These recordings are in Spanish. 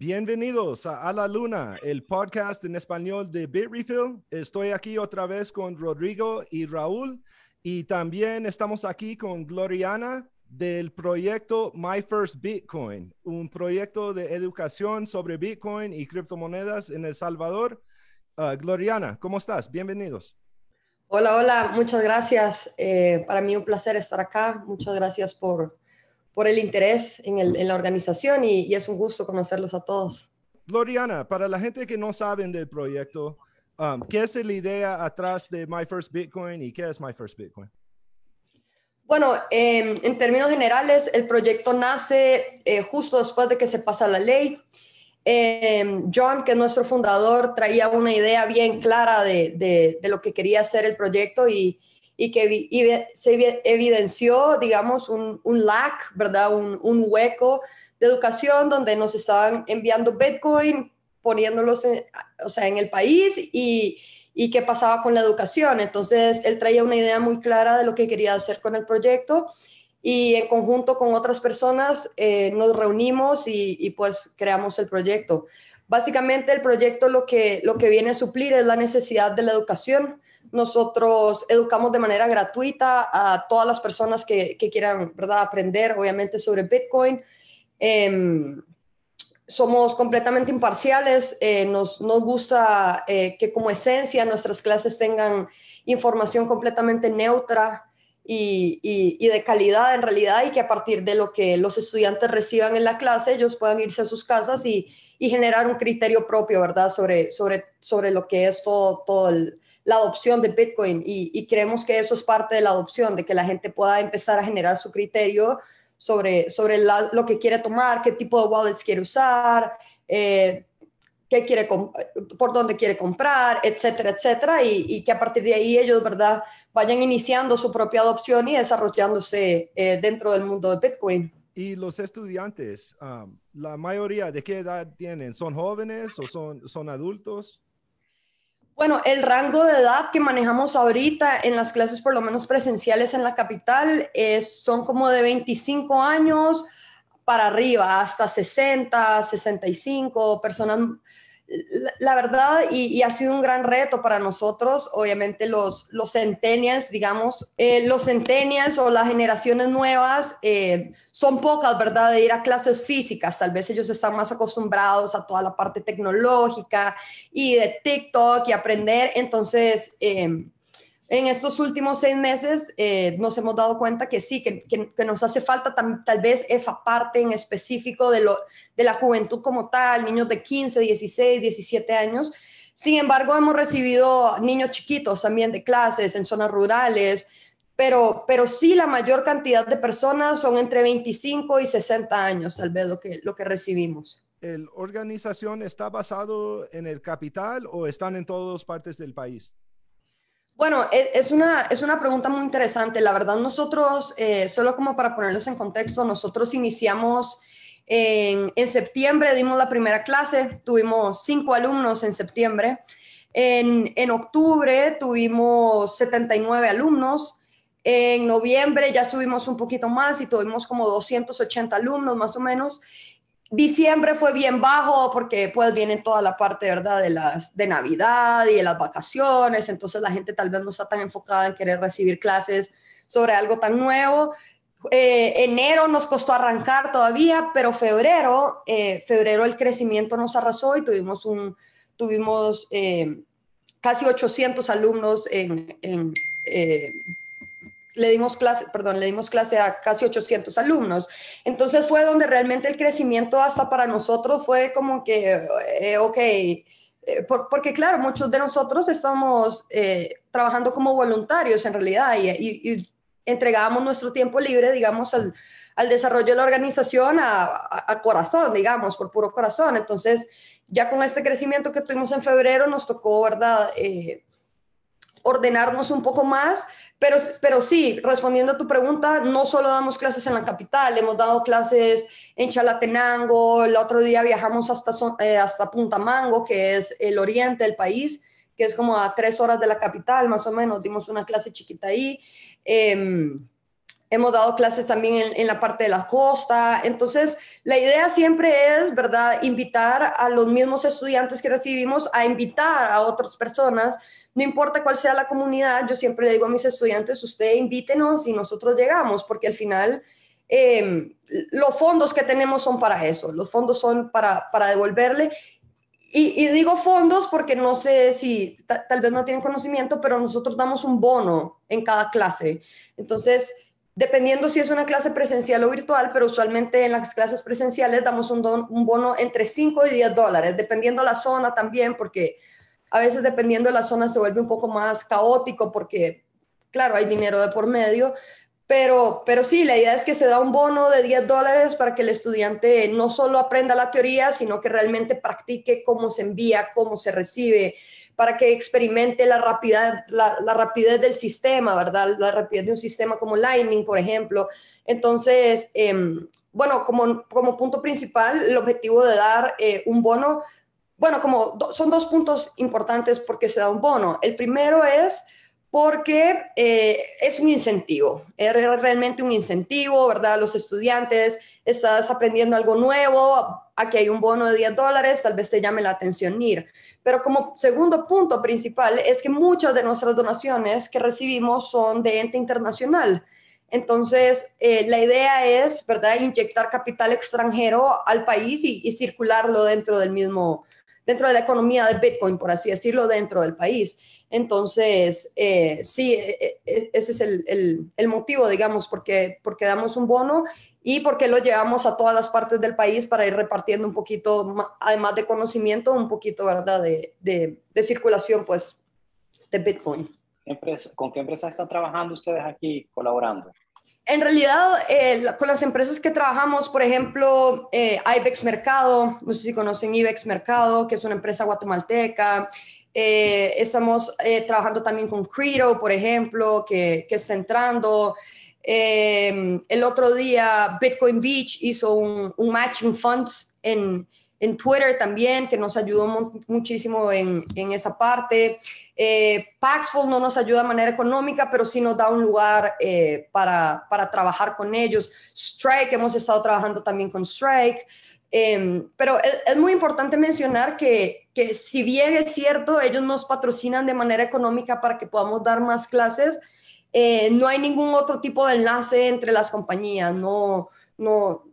Bienvenidos a A la Luna, el podcast en español de Bitrefill. Estoy aquí otra vez con Rodrigo y Raúl y también estamos aquí con Gloriana del proyecto My First Bitcoin, un proyecto de educación sobre Bitcoin y criptomonedas en El Salvador. Ah, Gloriana, ¿cómo estás? Bienvenidos. Hola, hola, muchas gracias. Eh, para mí un placer estar acá. Muchas gracias por, por el interés en, el, en la organización y, y, es un gusto conocerlos a todos. Gloriana, para la gente que no saben del proyecto, um, ¿qué es la idea atrás de My First Bitcoin y qué es My First Bitcoin? Bueno, eh, en términos generales, el proyecto nace eh, justo después de que se pasa la ley. Eh, John, que es nuestro fundador, traía una idea bien clara de, de, de lo que quería hacer el proyecto y, y que se evidenció, digamos, un, un lack, ¿verdad? Un, un, hueco de educación donde nos estaban enviando Bitcoin, poniéndolos en, o sea, en el país y, y qué pasaba con la educación. Entonces, él traía una idea muy clara de lo que quería hacer con el proyecto y en conjunto con otras personas eh, nos reunimos y, y, pues creamos el proyecto. Básicamente el proyecto lo que, lo que viene a suplir es la necesidad de la educación nosotros educamos de manera gratuita a todas las personas que, que quieran ¿verdad? aprender, obviamente, sobre Bitcoin. Eh, somos completamente imparciales, eh, nos, nos, gusta eh, que como esencia nuestras clases tengan información completamente neutra y, y, y, de calidad en realidad y que a partir de lo que los estudiantes reciban en la clase ellos puedan irse a sus casas y, y generar un criterio propio, ¿verdad? Sobre, sobre, sobre lo que es todo, todo el, la adopción de Bitcoin y, y, creemos que eso es parte de la adopción, de que la gente pueda empezar a generar su criterio sobre, sobre lo que quiere tomar, qué tipo de wallets quiere usar, eh, qué quiere por dónde quiere comprar, etcétera, etcétera, y, y, que a partir de ahí ellos, ¿verdad?, vayan iniciando su propia adopción y desarrollándose eh, dentro del mundo de Bitcoin. Y los estudiantes, um, la mayoría, ¿de qué edad tienen? ¿Son jóvenes o son, son adultos? Bueno, el rango de edad que manejamos ahorita en las clases, por lo menos presenciales en la capital, son como de 25 años para arriba, hasta 60, 65 personas la, verdad, y, ha sido un gran reto para nosotros, obviamente los, los centennials, digamos, eh, los centennials o las generaciones nuevas eh, son pocas, ¿verdad? De ir a clases físicas, tal vez ellos están más acostumbrados a toda la parte tecnológica y de TikTok y aprender, entonces... Eh, en estos últimos seis meses eh, nos hemos dado cuenta que sí, que, que, que nos hace falta tam, tal vez esa parte en específico de, lo, de la juventud como tal, niños de 15, 16, 17 años. Sin embargo, hemos recibido niños chiquitos también de clases en zonas rurales, pero, pero sí la mayor cantidad de personas son entre 25 y 60 años, tal vez lo que, lo que recibimos. ¿La organización está basado en el capital o están en todas partes del país? Bueno, e, es una, es una pregunta muy interesante. La verdad, nosotros, eh, solo como para ponerlos en contexto, nosotros iniciamos en, en, septiembre, dimos la primera clase, tuvimos cinco alumnos en septiembre. En, en octubre tuvimos 79 alumnos. En noviembre ya subimos un poquito más y tuvimos como 280 alumnos más o menos. Diciembre fue bien bajo porque pues viene toda la parte, ¿verdad? De las de Navidad y de las vacaciones, entonces la gente tal vez no está tan enfocada en querer recibir clases sobre algo tan nuevo. Eh, enero nos costó arrancar todavía, pero febrero, eh, febrero el crecimiento nos arrasó y tuvimos un, tuvimos eh, casi 800 alumnos en, le dimos clase, perdón, le dimos clase a casi 800 alumnos. Entonces fue donde realmente el crecimiento hasta para nosotros fue como que, eh, ok, eh, por, porque claro, muchos de nosotros estamos eh, trabajando como voluntarios en realidad y, y, y entregábamos nuestro tiempo libre, digamos, al, al desarrollo de la organización a, a, a, corazón, digamos, por puro corazón. Entonces, ya con este crecimiento que tuvimos en febrero, nos tocó, ¿verdad? Eh, ordenarnos un poco más, pero, pero sí, respondiendo a tu pregunta, no solo damos clases en la capital, hemos dado clases en Chalatenango, el otro día viajamos hasta, eh, hasta Punta Mango, que es el oriente del país, que es como a tres horas de la capital, más o menos, dimos una clase chiquita ahí. Eh, hemos dado clases también en, la parte de la costa. Entonces, la idea siempre es, ¿verdad?, invitar a los mismos estudiantes que recibimos a invitar a otras personas. No importa cuál sea la comunidad, yo siempre le digo a mis estudiantes, usted invítenos y nosotros llegamos, porque al final em, los fondos que tenemos son para eso, los fondos son para, para devolverle. Y, digo fondos porque no sé si tal vez no tienen conocimiento, pero nosotros damos un bono en cada clase. Entonces, dependiendo si es una clase presencial o virtual, pero usualmente en las clases presenciales damos un, un bono entre 5 y 10 dólares, dependiendo la zona también, porque a veces dependiendo de la zona se vuelve un poco más caótico porque, claro, hay dinero de por medio, pero, pero sí, la idea es que se da un bono de 10 dólares para que el estudiante no solo aprenda la teoría, sino que realmente practique cómo se envía, cómo se recibe, para que experimente la rapidez, la, rapidez del sistema, ¿verdad? La rapidez de un sistema como Lightning, por ejemplo. Entonces, em, bueno, como, como punto principal, el objetivo de dar eh, un bono, bueno, como son dos puntos importantes porque se da un bono. El primero es porque eh, es un incentivo, es realmente un incentivo, ¿verdad? Los estudiantes, estás aprendiendo algo nuevo, aquí hay un bono de 10 dólares, tal vez te llame la atención ir. Pero como segundo punto principal es que muchas de nuestras donaciones que recibimos son de ente internacional. Entonces, eh, la idea es, ¿verdad?, inyectar capital extranjero al país y, y circularlo dentro del mismo, dentro de la economía de Bitcoin, por así decirlo, dentro del país. Entonces, eh, sí, e, e, ese es el, motivo, digamos, porque, porque damos un bono y porque lo llevamos a todas las partes del país para ir repartiendo un poquito, además de conocimiento, un poquito, ¿verdad?, de, circulación, pues, de Bitcoin. ¿Con qué empresas están trabajando ustedes aquí colaborando? En realidad, eh, con las empresas que trabajamos, por ejemplo, eh, IBEX Mercado, no sé si conocen IBEX Mercado, que es una empresa guatemalteca, eh, estamos eh, trabajando también con Credo, por ejemplo, que, que está entrando. Eh, el otro día Bitcoin Beach hizo un, matching funds en, en, Twitter también, que nos ayudó muchísimo en, en, esa parte. Paxful no nos ayuda de manera económica, pero sí nos da un lugar para, para trabajar con ellos. Strike, hemos estado trabajando también con Strike. Em, pero es, muy importante mencionar que, que, si bien es cierto, ellos nos patrocinan de manera económica para que podamos dar más clases, eh, no hay ningún otro tipo de enlace entre las compañías. No, no,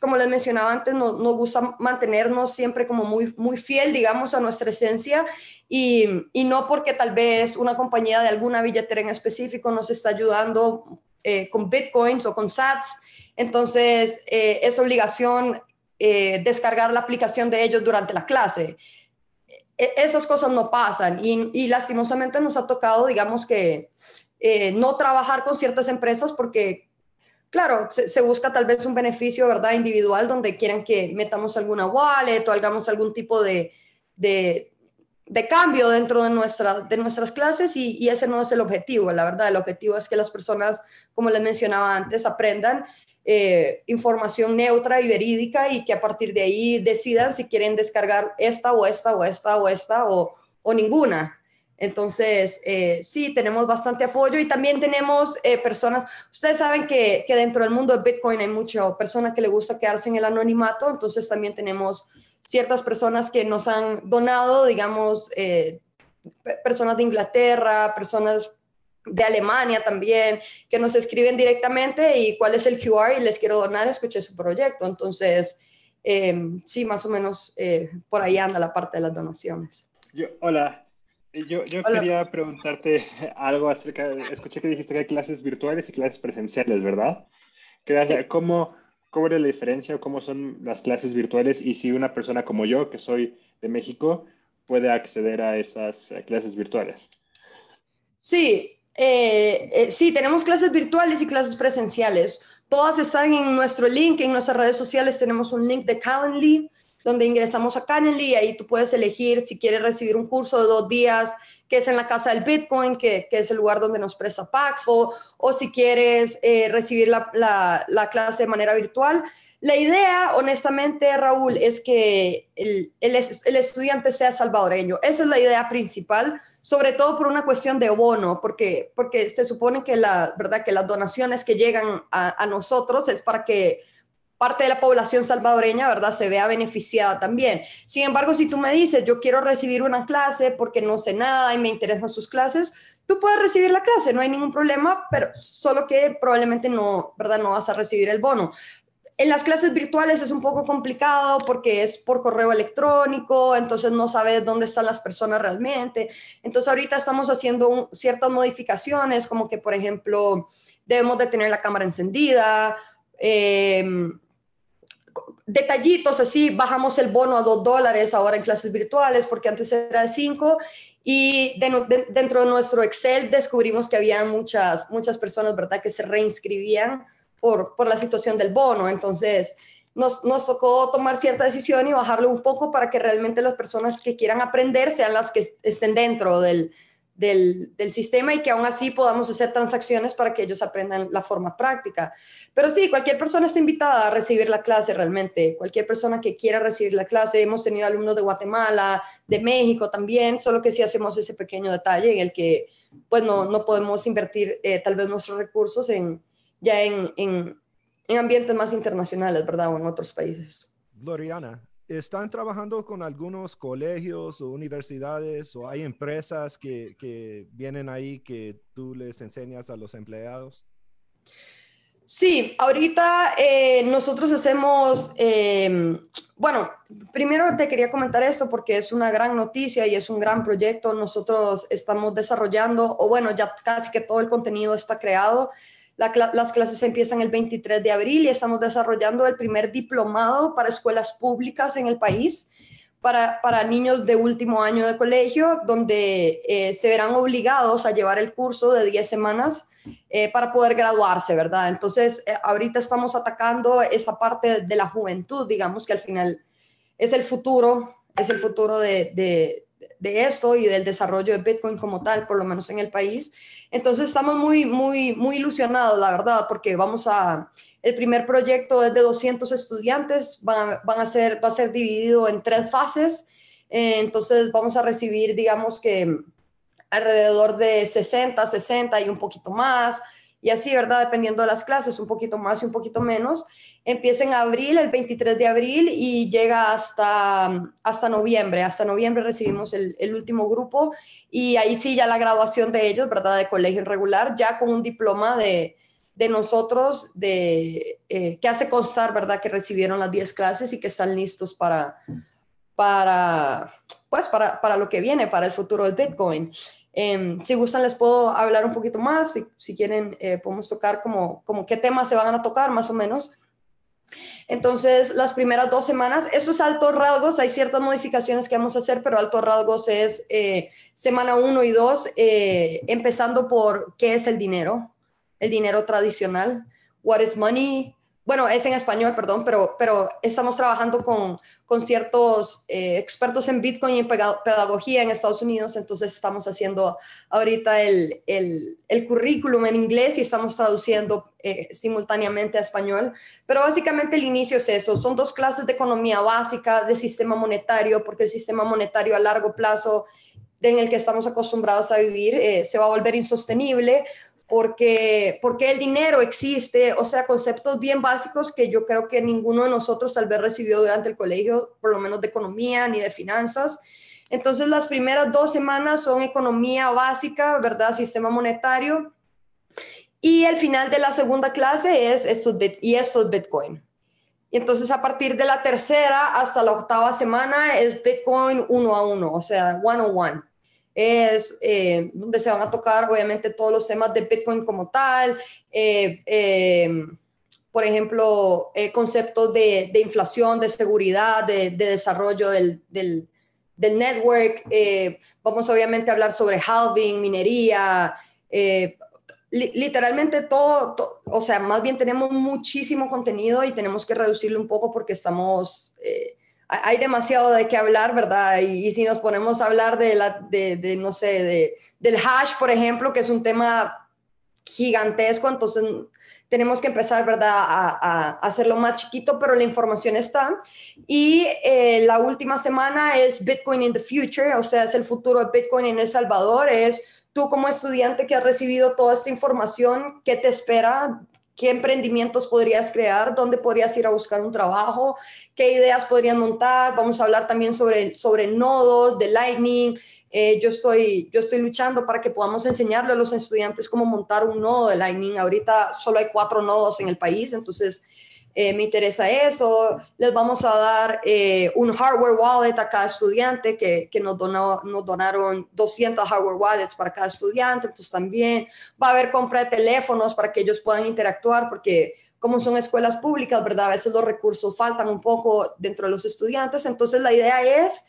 como les mencionaba antes, no, nos gusta mantenernos siempre como muy, muy fiel, digamos, a nuestra esencia y, y, no porque tal vez una compañía de alguna billetera en específico nos está ayudando eh, con bitcoins o con sats. Entonces, eh, es obligación eh, descargar la aplicación de ellos durante la clase. E, esas cosas no pasan y, lastimosamente nos ha tocado, digamos que, no trabajar con ciertas empresas porque, claro, se, busca tal vez un beneficio, ¿verdad?, individual donde quieran que metamos alguna wallet o hagamos algún tipo de, de, cambio dentro de, nuestra, de nuestras clases y, ese no es el objetivo, la verdad, el objetivo es que las personas, como les mencionaba antes, aprendan eh, información neutra y verídica y que a partir de ahí decidan si quieren descargar esta o esta o esta o esta o ninguna. Entonces, eh, sí, tenemos bastante apoyo y también tenemos eh, personas, ustedes saben que, que, dentro del mundo de Bitcoin hay muchas personas que le gusta quedarse en el anonimato, entonces también tenemos ciertas personas que nos han donado, digamos, personas de Inglaterra, personas de Alemania también, que nos escriben directamente y cuál es el QR y les quiero donar, escuché su proyecto. Entonces, em, sí, más o menos eh, por ahí anda la parte de las donaciones. Yo, hola, yo, yo quería preguntarte algo acerca, de, escuché que dijiste que hay clases virtuales y clases presenciales, ¿verdad? ¿Cómo, ¿Cómo es la diferencia o cómo son las clases virtuales y si una persona como yo, que soy de México, puede acceder a esas eh, clases virtuales? Sí, eh, eh, sí, tenemos clases virtuales y clases presenciales. Todas están en nuestro link, en nuestras redes sociales tenemos un link de Calendly, donde ingresamos a Calendly y ahí tú puedes elegir si quieres recibir un curso de dos días que es en la casa del Bitcoin, que, es el lugar donde nos presta Paxful, o si quieres eh, recibir la, clase de manera virtual. La idea, honestamente, Raúl, es que el, el estudiante sea salvadoreño. Esa es la idea principal sobre todo por una cuestión de bono, porque, porque se supone que, la, ¿verdad? que las donaciones que llegan a, a nosotros es para que parte de la población salvadoreña, ¿verdad?, se vea beneficiada también. Sin embargo, si tú me dices, yo quiero recibir una clase porque no sé nada y me interesan sus clases, tú puedes recibir la clase, no hay ningún problema, pero solo que probablemente no, ¿verdad?, no vas a recibir el bono. En las clases virtuales es un poco complicado porque es por correo electrónico, entonces no sabes dónde están las personas realmente. Entonces ahorita estamos haciendo ciertas modificaciones, como que, por ejemplo, debemos de tener la cámara encendida, eh, detallitos así, bajamos el bono a dos dólares ahora en clases virtuales porque antes era cinco y dentro de nuestro Excel descubrimos que había muchas, muchas personas, ¿verdad?, que se reinscribían por, por la situación del bono. Entonces, nos, nos, tocó tomar cierta decisión y bajarlo un poco para que realmente las personas que quieran aprender sean las que estén dentro del, del, sistema y que aún así podamos hacer transacciones para que ellos aprendan la forma práctica. Pero sí, cualquier persona está invitada a recibir la clase realmente, cualquier persona que quiera recibir la clase. Hemos tenido alumnos de Guatemala, de México también, solo que sí hacemos ese pequeño detalle en el que pues no, no podemos invertir eh, tal vez nuestros recursos en, ya en, en, en ambientes más internacionales, ¿verdad? O en otros países. Gloriana, ¿Están trabajando con algunos colegios o universidades o hay empresas que, vienen ahí que tú les enseñas a los empleados? Sí, ahorita eh, nosotros hacemos, em, bueno, primero te quería comentar esto porque es una gran noticia y es un gran proyecto. Nosotros estamos desarrollando, o bueno, ya casi que todo el contenido está creado las clases empiezan el 23 de abril y estamos desarrollando el primer diplomado para escuelas públicas en el país. Para, para, niños de último año de colegio, donde eh, se verán obligados a llevar el curso de 10 semanas eh, para poder graduarse, ¿verdad? Entonces, eh, ahorita estamos atacando esa parte de la juventud, digamos que al final es el futuro, es el futuro de, de esto y del desarrollo de Bitcoin como tal, por lo menos en el país. Entonces estamos muy, muy, muy ilusionados, la verdad, porque vamos a, el primer proyecto es de 200 estudiantes, van, van a ser, va a ser dividido en tres fases, eh, entonces vamos a recibir, digamos que alrededor de 60, 60 y un poquito más, y así, ¿verdad? Dependiendo de las clases, un poquito más y un poquito menos. Empieza en abril, el 23 de abril, y llega hasta, hasta noviembre. Hasta noviembre recibimos el, último grupo y ahí sí ya la graduación de ellos, ¿verdad? De colegio regular, ya con un diploma de, de nosotros, de, eh, que hace constar, ¿verdad? Que recibieron las 10 clases y que están listos para, para, pues, para, para lo que viene, para el futuro del Bitcoin. Em, si gustan, les puedo hablar un poquito más. Si, si quieren, eh, podemos tocar como, como qué temas se van a tocar, más o menos. Entonces, las primeras dos semanas, esto es altos rasgos, hay ciertas modificaciones que vamos a hacer, pero altos rasgos es eh, semana uno y dos, eh, empezando por qué es el dinero, el dinero tradicional, what is money, bueno, es en español, perdón, pero, estamos trabajando con, con ciertos eh, expertos en Bitcoin y en pedagogía en Estados Unidos, entonces estamos haciendo ahorita el, el, el currículum en inglés y estamos traduciendo eh, simultáneamente a español, pero básicamente el inicio es eso, son dos clases de economía básica, de sistema monetario, porque el sistema monetario a largo plazo en el que estamos acostumbrados a vivir eh, se va a volver insostenible porque, porque el dinero existe, o sea, conceptos bien básicos que yo creo que ninguno de nosotros tal vez recibió durante el colegio, por lo menos de economía ni de finanzas. Entonces, las primeras dos semanas son economía básica, ¿verdad? Sistema monetario. Y el final de la segunda clase es estos y esto es Bitcoin. Y entonces, a partir de la tercera hasta la octava semana es Bitcoin uno a uno, o sea, one on one es eh, donde se van a tocar obviamente todos los temas de Bitcoin como tal, eh, eh, por ejemplo, conceptos de, de, inflación, de seguridad, de, de desarrollo del, del, del network. vamos obviamente a hablar sobre halving, minería, literalmente todo, o sea, más bien tenemos muchísimo contenido y tenemos que reducirlo un poco porque estamos hay demasiado de qué hablar, ¿verdad? Y, si nos ponemos a hablar de, la, de, no sé, de, del hash, por ejemplo, que es un tema gigantesco, entonces tenemos que empezar, ¿verdad?, a, hacerlo más chiquito, pero la información está. Y eh, la última semana es Bitcoin in the Future, o sea, es el futuro de Bitcoin en El Salvador, es tú como estudiante que has recibido toda esta información, ¿qué te espera? ¿Qué emprendimientos podrías crear? ¿Dónde podrías ir a buscar un trabajo? ¿Qué ideas podrían montar? Vamos a hablar también sobre, sobre nodos de Lightning, eh, yo, estoy, yo estoy luchando para que podamos enseñarle a los estudiantes cómo montar un nodo de Lightning. Ahorita solo hay cuatro nodos en el país, entonces eh, me interesa eso. Les vamos a dar eh, un hardware wallet a cada estudiante que, que nos, donó, nos donaron 200 hardware wallets para cada estudiante. Entonces también va a haber compra de teléfonos para que ellos puedan interactuar porque como son escuelas públicas, ¿verdad? A veces los recursos faltan un poco dentro de los estudiantes. Entonces la idea es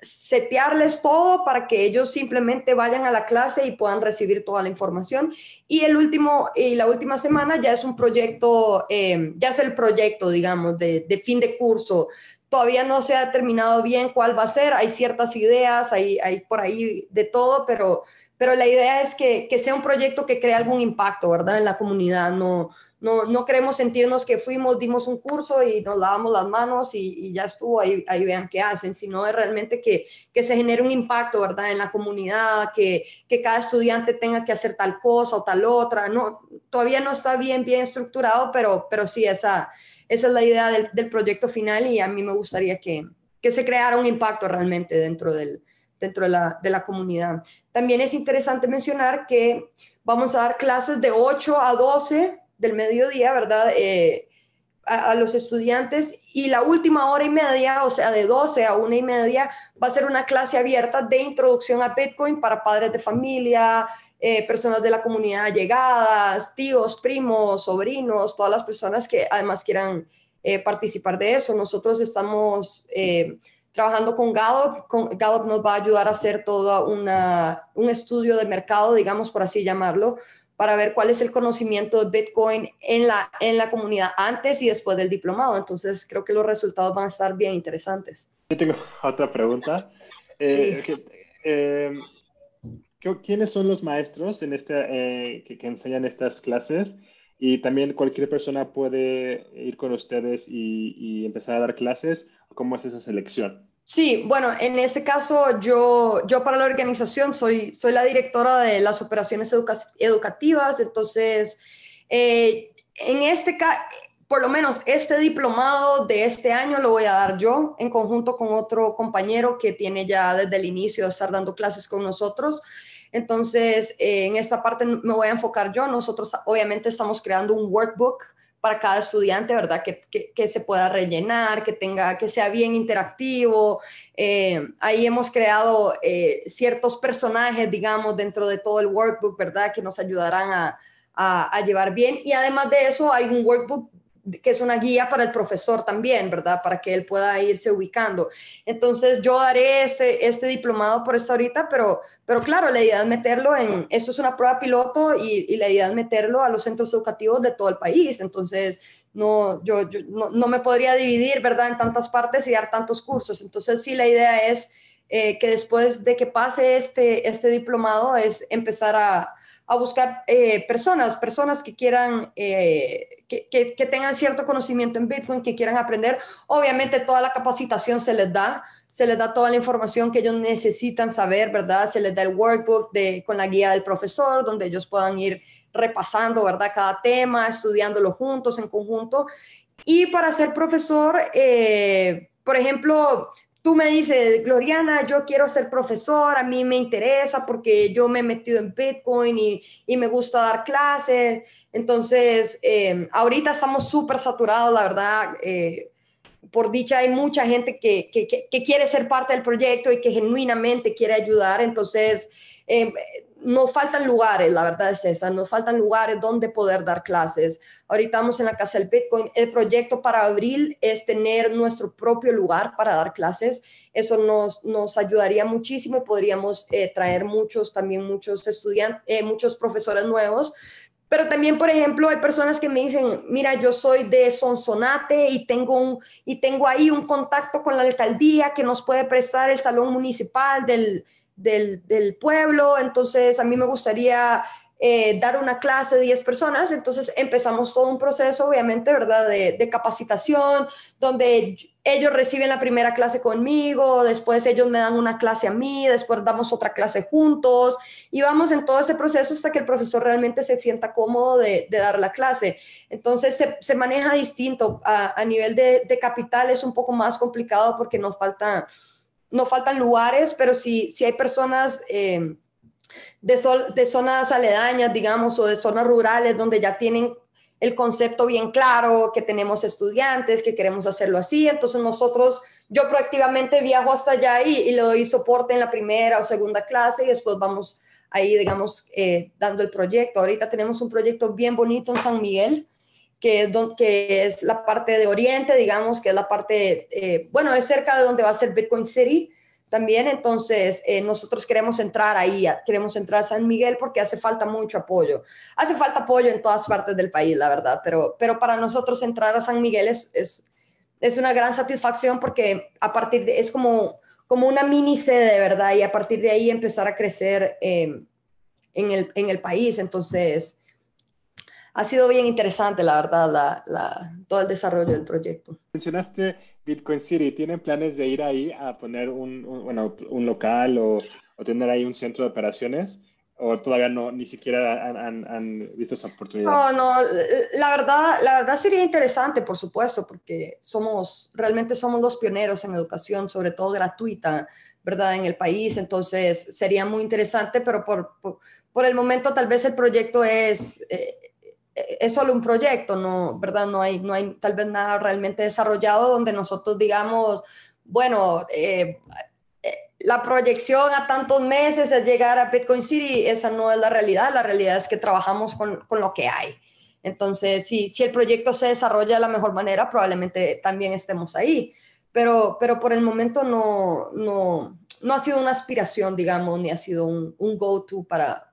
setearles todo para que ellos simplemente vayan a la clase y puedan recibir toda la información. Y el último y la última semana ya es un proyecto, eh, ya es el proyecto, digamos, de, fin de curso. Todavía no se ha determinado bien cuál va a ser. Hay ciertas ideas, hay, hay por ahí de todo, pero, pero la idea es que, que sea un proyecto que cree algún impacto, ¿verdad? En la comunidad. No, no, no queremos sentirnos que fuimos, dimos un curso y nos lavamos las manos y, ya estuvo, ahí, ahí, vean qué hacen, sino es realmente que, que, se genere un impacto, ¿verdad? En la comunidad, que, que, cada estudiante tenga que hacer tal cosa o tal otra. No, todavía no está bien, bien estructurado, pero, pero sí, esa, esa es la idea del, del proyecto final y a mí me gustaría que, que se creara un impacto realmente dentro, del, dentro de, la, de la comunidad. También es interesante mencionar que vamos a dar clases de 8 a 12 del mediodía, ¿verdad? Eh, a, los estudiantes y la última hora y media, o sea, de 12 a una y media, va a ser una clase abierta de introducción a Bitcoin para padres de familia, eh, personas de la comunidad llegadas, tíos, primos, sobrinos, todas las personas que además quieran eh, participar de eso. Nosotros estamos trabajando con Gallup. Con, Gallup nos va a ayudar a hacer todo un estudio de mercado, digamos, por así llamarlo, para ver cuál es el conocimiento de Bitcoin en la, en la comunidad antes y después del diplomado. Entonces, creo que los resultados van a estar bien interesantes. Yo tengo otra pregunta. Eh, eh, ¿Quiénes son los maestros en este, eh, que, enseñan estas clases? Y también cualquier persona puede ir con ustedes y, y empezar a dar clases. ¿Cómo es esa selección? Sí, bueno, en este caso yo, yo para la organización soy, soy la directora de las operaciones educativas, entonces eh, en este caso, por lo menos este diplomado de este año lo voy a dar yo en conjunto con otro compañero que tiene ya desde el inicio de estar dando clases con nosotros. Entonces, eh, en esta parte me voy a enfocar yo. Nosotros obviamente estamos creando un workbook para cada estudiante, ¿verdad? Que, que, se pueda rellenar, que, tenga, que sea bien interactivo. Eh, ahí hemos creado eh, ciertos personajes, digamos, dentro de todo el workbook, ¿verdad? Que nos ayudarán a, a, a llevar bien. Y además de eso, hay un workbook que es una guía para el profesor también, ¿verdad? Para que él pueda irse ubicando. Entonces, yo daré este, este diplomado por esta ahorita, pero, pero claro, la idea es meterlo en, esto es una prueba piloto y, y la idea es meterlo a los centros educativos de todo el país. Entonces, no, yo, no, no, me podría dividir, ¿verdad? En tantas partes y dar tantos cursos. Entonces, sí, la idea es eh, que después de que pase este, este diplomado, es empezar a a buscar eh, personas, personas que quieran, eh, que, que, tengan cierto conocimiento en Bitcoin, que quieran aprender. Obviamente toda la capacitación se les da, se les da toda la información que ellos necesitan saber, ¿verdad? Se les da el workbook de, con la guía del profesor, donde ellos puedan ir repasando, ¿verdad? Cada tema, estudiándolo juntos, en conjunto. Y para ser profesor, eh, por ejemplo, tú me dices, Gloriana, yo quiero ser profesor, a mí me interesa porque yo me he metido en Bitcoin y, me gusta dar clases. Entonces, eh, ahorita estamos súper saturados, la verdad. Eh, por dicha, hay mucha gente que, que, que, quiere ser parte del proyecto y que genuinamente quiere ayudar. Entonces, eh, nos faltan lugares, la verdad es esa, nos faltan lugares donde poder dar clases. Ahorita estamos en la Casa del Bitcoin. El proyecto para abril es tener nuestro propio lugar para dar clases. Eso nos, nos ayudaría muchísimo. Podríamos eh, traer muchos, también muchos estudiantes, eh, muchos profesores nuevos. Pero también, por ejemplo, hay personas que me dicen, mira, yo soy de Sonsonate y tengo, un, y tengo ahí un contacto con la alcaldía que nos puede prestar el salón municipal del, del, pueblo, entonces a mí me gustaría eh, dar una clase de 10 personas, entonces empezamos todo un proceso, obviamente, ¿verdad?, de, capacitación, donde ellos reciben la primera clase conmigo, después ellos me dan una clase a mí, después damos otra clase juntos y vamos en todo ese proceso hasta que el profesor realmente se sienta cómodo de, dar la clase. Entonces se, maneja distinto. A, nivel de, capital es un poco más complicado porque nos, falta, nos faltan lugares, pero si, si hay personas... Eh, de, de zonas aledañas, digamos, o de zonas rurales donde ya tienen el concepto bien claro, que tenemos estudiantes, que queremos hacerlo así. Entonces nosotros, yo proactivamente viajo hasta allá y, y le doy soporte en la primera o segunda clase y después vamos ahí, digamos, eh, dando el proyecto. Ahorita tenemos un proyecto bien bonito en San Miguel, que es, que es la parte de Oriente, digamos, que es la parte, eh, bueno, es cerca de donde va a ser Bitcoin City también. Entonces, eh, nosotros queremos entrar ahí, queremos entrar a San Miguel porque hace falta mucho apoyo. Hace falta apoyo en todas partes del país, la verdad, pero, pero para nosotros entrar a San Miguel es, es, es una gran satisfacción porque a partir de, es como, como una mini sede, ¿verdad? Y a partir de ahí empezar a crecer em, en, el, en el país. Entonces, ha sido bien interesante, la verdad, la, la, todo el desarrollo del proyecto. Mencionaste Bitcoin City, ¿tienen planes de ir ahí a poner un, bueno, un local o, o, tener ahí un centro de operaciones? ¿O todavía no, ni siquiera han, han, visto esa oportunidad? No, no, la verdad, la verdad sería interesante, por supuesto, porque somos, realmente somos los pioneros en educación, sobre todo gratuita, ¿verdad? En el país, entonces sería muy interesante, pero por, por, el momento tal vez el proyecto es... Eh, es solo un proyecto, no, ¿verdad? No hay, no hay tal vez nada realmente desarrollado donde nosotros digamos, bueno, eh, eh, la proyección a tantos meses es llegar a Bitcoin City, esa no es la realidad, la realidad es que trabajamos con, con lo que hay. Entonces, si, si el proyecto se desarrolla de la mejor manera, probablemente también estemos ahí. Pero, pero por el momento no, no, no ha sido una aspiración, digamos, ni ha sido un, un go-to para,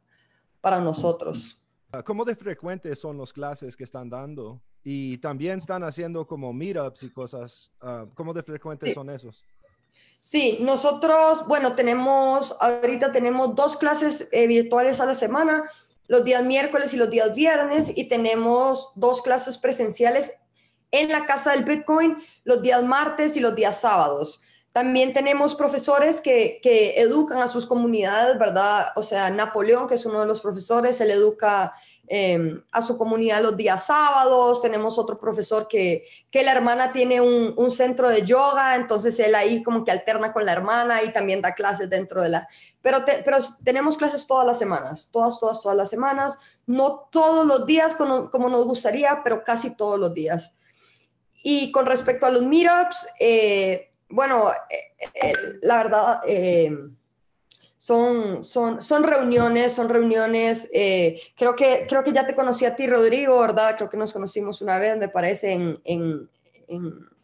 para nosotros. Ah, ¿Cómo de frecuentes son las clases que están dando? Y también están haciendo como meetups y cosas. Ah, ¿Cómo de frecuentes son esos? Sí, nosotros, bueno, tenemos, ahorita tenemos dos clases eh, virtuales a la semana, los días miércoles y los días viernes, y tenemos dos clases presenciales en la Casa del Bitcoin los días martes y los días sábados. También tenemos profesores que, que, educan a sus comunidades, ¿verdad? O sea, Napoleón, que es uno de los profesores, él educa em, a su comunidad los días sábados. Tenemos otro profesor que, que la hermana tiene un, un, centro de yoga, entonces él ahí como que alterna con la hermana y también da clases dentro de la... Pero, pero tenemos clases todas las semanas, todas, todas, todas las semanas. No todos los días como, como nos gustaría, pero casi todos los días. Y con respecto a los meetups, eh, bueno, eh, eh, la verdad, eh, son, son, son reuniones, son reuniones, creo, que, creo que ya te conocí a ti, Rodrigo, ¿verdad? Creo que nos conocimos una vez, me parece, en, en,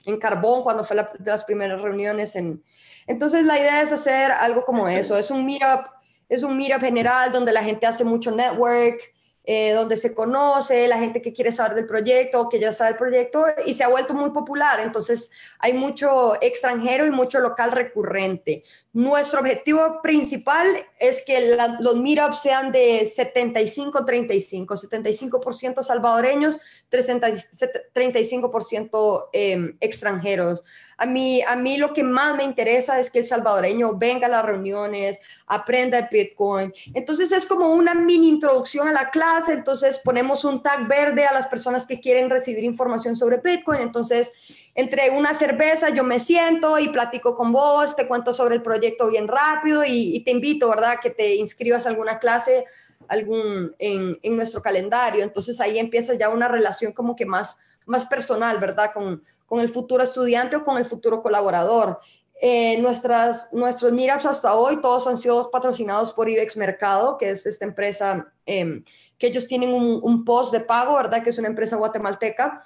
en, Carbón, cuando fue la, de las primeras reuniones. En, entonces, la idea es hacer algo como eso, es un meetup, es un meetup general donde la gente hace mucho network, eh, donde se conoce, la gente que quiere saber del proyecto, que ya sabe el proyecto, y se ha vuelto muy popular. Entonces, hay mucho extranjero y mucho local recurrente. Nuestro objetivo principal es que los meetups sean de 75-35, 75%, salvadoreños, 35% eh, extranjeros. A mí, a mí lo que más me interesa es que el salvadoreño venga a las reuniones, aprenda Bitcoin. Entonces es como una mini introducción a la clase, entonces ponemos un tag verde a las personas que quieren recibir información sobre Bitcoin, entonces entre una cerveza yo me siento y platico con vos, te cuento sobre el proyecto bien rápido y, te invito, ¿verdad?, que te inscribas a alguna clase algún, en, en nuestro calendario. Entonces ahí empieza ya una relación como que más, más personal, ¿verdad?, con, con el futuro estudiante o con el futuro colaborador. Eh, nuestras, nuestros meetups hasta hoy todos han sido patrocinados por IBEX Mercado, que es esta empresa em, que ellos tienen un, post de pago, ¿verdad? Que es una empresa guatemalteca.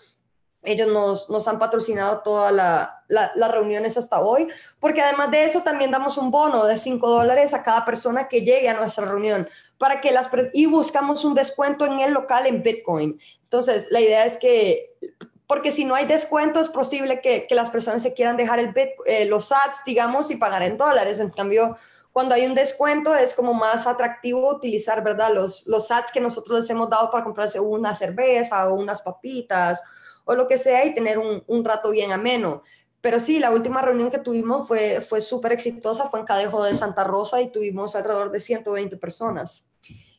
Ellos nos, nos han patrocinado todas las reuniones hasta hoy, porque además de eso también damos un bono de 5 dólares a cada persona que llegue a nuestra reunión para que las y buscamos un descuento en el local en Bitcoin. Entonces, la idea es que porque si no hay descuento es posible que, las personas se quieran dejar el eh, los ads, digamos, y pagar en dólares. En cambio, cuando hay un descuento es como más atractivo utilizar, ¿verdad? Los, los ads que nosotros les hemos dado para comprarse una cerveza o unas papitas o lo que sea y tener un, un rato bien ameno. Pero sí, la última reunión que tuvimos fue, fue súper exitosa, fue en Cadejo de Santa Rosa y tuvimos alrededor de 120 personas.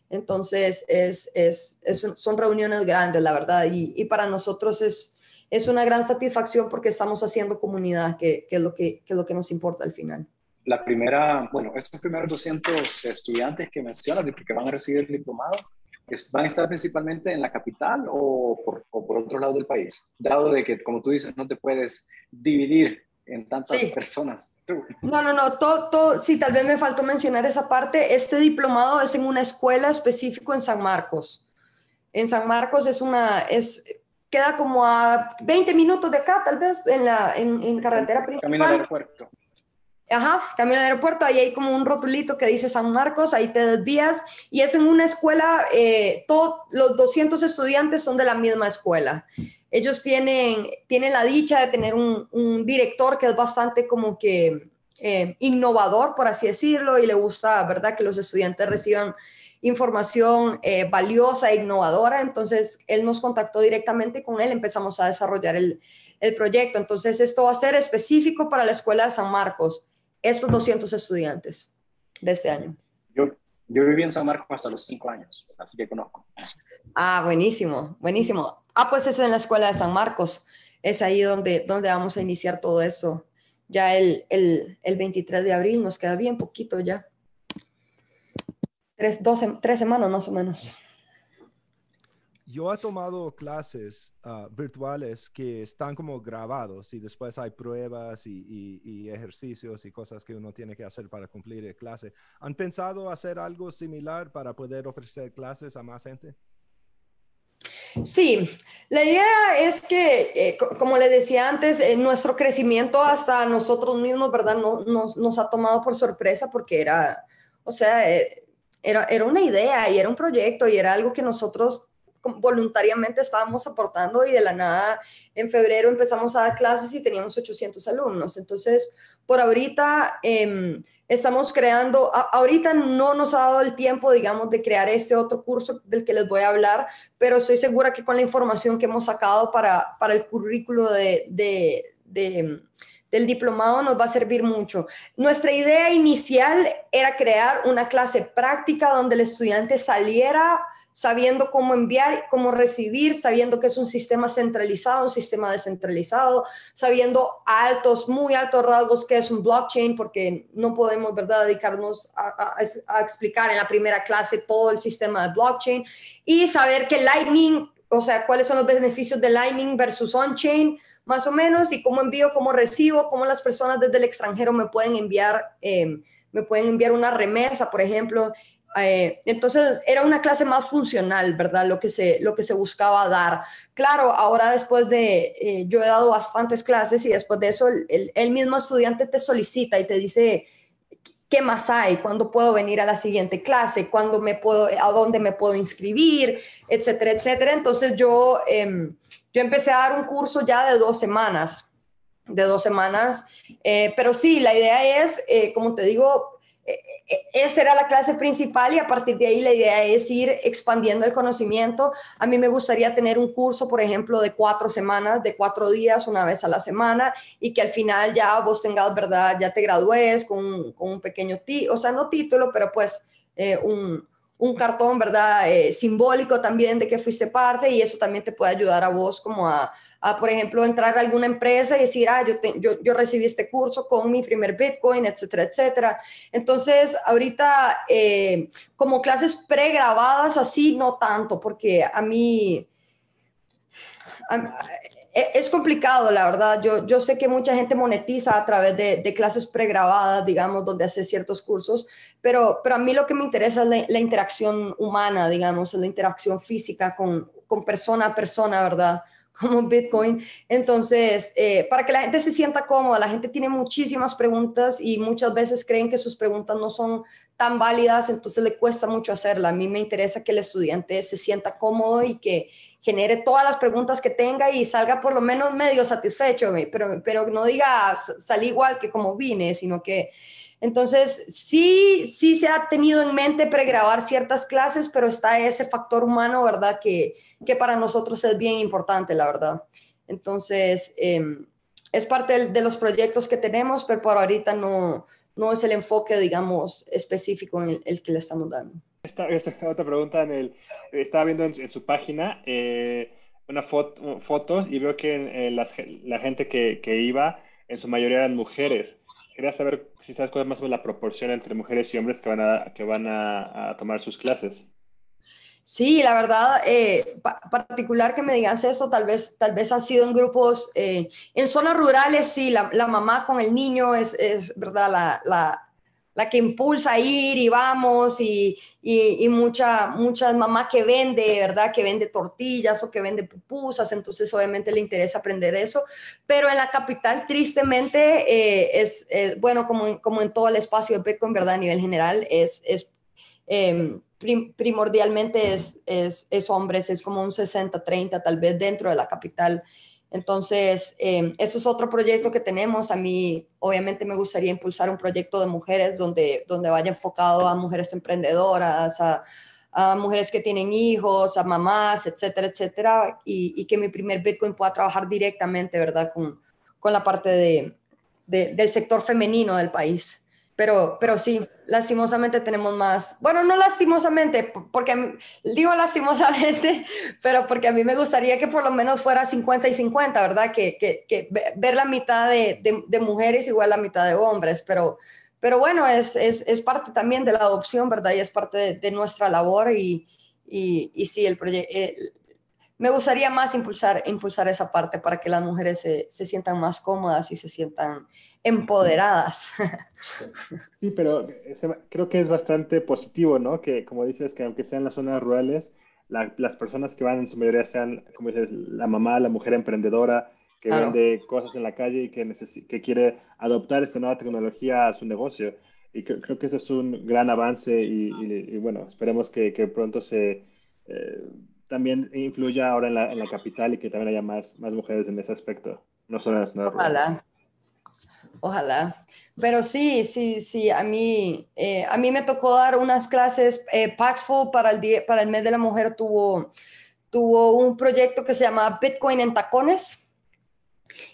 Entonces, es, es, son reuniones grandes, la verdad, y, y, para nosotros es, es una gran satisfacción porque estamos haciendo comunidad, que, que es lo que, que, es lo que nos importa al final la primera, bueno, estos primeros 200 estudiantes que mencionas, que van a recibir el diplomado, ¿van a estar principalmente en la capital o por, por, otro lado del país? Dado de que, como tú dices, no te puedes dividir en tantas personas. No, no, no, todo, todo, sí, tal vez me faltó mencionar esa parte. Este diplomado es en una escuela específico en San Marcos. En San Marcos es una, es, queda como a 20 minutos de acá, tal vez, en la en, en carretera principal. Camino al aeropuerto. Ajá, camino al aeropuerto, ahí hay como un rotulito que dice San Marcos, ahí te desvías y es en una escuela, eh, todos los 200 estudiantes son de la misma escuela. Ellos tienen, tienen la dicha de tener un, un director que es bastante como que eh, innovador, por así decirlo, y le gusta, ¿verdad?, que los estudiantes reciban información eh, valiosa e innovadora. Entonces, él nos contactó directamente con él, empezamos a desarrollar el, el proyecto. Entonces, esto va a ser específico para la Escuela de San Marcos estos 200 estudiantes de este año. Yo, yo viví en San Marcos hasta los cinco años, así que conozco. Ah, buenísimo, buenísimo. Ah, pues es en la escuela de San Marcos. Es ahí donde, donde vamos a iniciar todo eso. Ya el, el, el 23 de abril nos queda bien poquito ya. Tres, dos, tres semanas más o menos yo he tomado clases ah, virtuales que están como grabados y después hay pruebas y, ejercicios y cosas que uno tiene que hacer para cumplir la clase. ¿Han pensado hacer algo similar para poder ofrecer clases a más gente? Sí, la idea es que, eh, como le decía antes, eh, nuestro crecimiento hasta nosotros mismos, ¿verdad? No, nos, nos, ha tomado por sorpresa porque era, o sea, eh, era, era una idea y era un proyecto y era algo que nosotros voluntariamente estábamos aportando y de la nada en febrero empezamos a dar clases y teníamos 800 alumnos. Entonces, por ahorita em, estamos creando, ahorita no nos ha dado el tiempo, digamos, de crear este otro curso del que les voy a hablar, pero estoy segura que con la información que hemos sacado para, para el currículo de del diplomado nos va a servir mucho. Nuestra idea inicial era crear una clase práctica donde el estudiante saliera sabiendo cómo enviar, cómo recibir, sabiendo que es un sistema centralizado, un sistema descentralizado, sabiendo altos, muy altos rasgos que es un blockchain, porque no podemos, ¿verdad?, dedicarnos a, explicar en la primera clase todo el sistema de blockchain y saber que Lightning, o sea, cuáles son los beneficios de Lightning versus on-chain, más o menos, y cómo envío, cómo recibo, cómo las personas desde el extranjero me pueden enviar, eh, me pueden enviar una remesa, por ejemplo, eh, entonces era una clase más funcional, ¿verdad? Lo que se, lo que se buscaba dar. Claro, ahora después de, eh, yo he dado bastantes clases y después de eso el, el, mismo estudiante te solicita y te dice, ¿qué más hay? ¿Cuándo puedo venir a la siguiente clase? ¿Cuándo me puedo, a dónde me puedo inscribir? Etcétera, etcétera. Entonces yo, eh, yo empecé a dar un curso ya de dos semanas, de dos semanas. Eh, pero sí, la idea es, eh, como te digo, e, e, esta era la clase principal y a partir de ahí la idea es ir expandiendo el conocimiento. A mí me gustaría tener un curso, por ejemplo, de cuatro semanas, de cuatro días, una vez a la semana, y que al final ya vos tengas, ¿verdad? Ya te gradúes con, un pequeño título, o sea, no título, pero pues eh, un, un, cartón, ¿verdad? Eh, simbólico también de que fuiste parte y eso también te puede ayudar a vos como a, por ejemplo, entrar a alguna empresa y decir, ah, yo, yo, yo, recibí este curso con mi primer Bitcoin, etcétera, etcétera. Entonces, ahorita, eh, como clases pregrabadas, así, no tanto, porque a mí, es complicado, la verdad. Yo, yo sé que mucha gente monetiza a través de, de, clases pregrabadas, digamos, donde hace ciertos cursos, pero, pero a mí lo que me interesa es la, interacción humana, digamos, la interacción física con, con persona a persona, ¿verdad? como Bitcoin. Entonces, eh, para que la gente se sienta cómoda, la gente tiene muchísimas preguntas y muchas veces creen que sus preguntas no son tan válidas, entonces le cuesta mucho hacerla. A mí me interesa que el estudiante se sienta cómodo y que genere todas las preguntas que tenga y salga por lo menos medio satisfecho, pero, pero no diga salí igual que como vine, sino que Entonces, sí, sí se ha tenido en mente pregrabar ciertas clases, pero está ese factor humano, ¿verdad? Que, que para nosotros es bien importante, la verdad. Entonces, em, es parte de, los proyectos que tenemos, pero por ahorita no, no es el enfoque, digamos, específico en el, que le estamos dando. Esta, esta otra pregunta, en el, estaba viendo en, su página eh, una foto, fotos y veo que la, gente que, que iba, en su mayoría eran mujeres. Quería saber si sabes cuál es más la proporción entre mujeres y hombres que van a, que van a, tomar sus clases. Sí, la verdad, eh, particular que me digas eso, tal vez, tal vez ha sido en grupos, eh, en zonas rurales, sí, la, la, mamá con el niño es, es ¿verdad? La, la, la que impulsa a ir y vamos y, y, mucha, muchas mamás que vende, ¿verdad? Que vende tortillas o que vende pupusas, entonces obviamente le interesa aprender eso, pero en la capital tristemente eh, es, bueno, como como en todo el espacio de Bitcoin, ¿verdad? A nivel general, es, es em, primordialmente es, es, es hombres, es como un 60-30 tal vez dentro de la capital. Entonces, eh, eso es otro proyecto que tenemos. A mí, obviamente, me gustaría impulsar un proyecto de mujeres donde, donde vaya enfocado a mujeres emprendedoras, a, mujeres que tienen hijos, a mamás, etcétera, etcétera, y, que mi primer Bitcoin pueda trabajar directamente, ¿verdad?, con, con la parte de, del sector femenino del país. Pero, pero sí, lastimosamente tenemos más, bueno, no lastimosamente, porque digo lastimosamente, pero porque a mí me gustaría que por lo menos fuera 50 y 50, ¿verdad? Que, que, ver la mitad de, de, mujeres igual la mitad de hombres, pero, pero bueno, es, es, es parte también de la adopción, ¿verdad? Y es parte de, nuestra labor y, y, y sí, el. Eh, me gustaría más impulsar, impulsar esa parte para que las mujeres se, se sientan más cómodas y se sientan empoderadas. Sí, pero creo que es bastante positivo, ¿no? Que como dices, que aunque sean las zonas rurales, las personas que van en su mayoría sean, como dices, la mamá, la mujer emprendedora, que vende cosas en la calle y que, que quiere adoptar esta nueva tecnología a su negocio. Y creo que ese es un gran avance y, bueno, esperemos que, que pronto se... Eh, también influya ahora en la, en la, capital y que también haya más, más mujeres en ese aspecto, no solo en las zonas rurales. Ojalá. Pero sí, sí, sí, a mí, eh, a mí me tocó dar unas clases, eh, Paxful para el, día, para el mes de la mujer tuvo, tuvo un proyecto que se llama Bitcoin en tacones.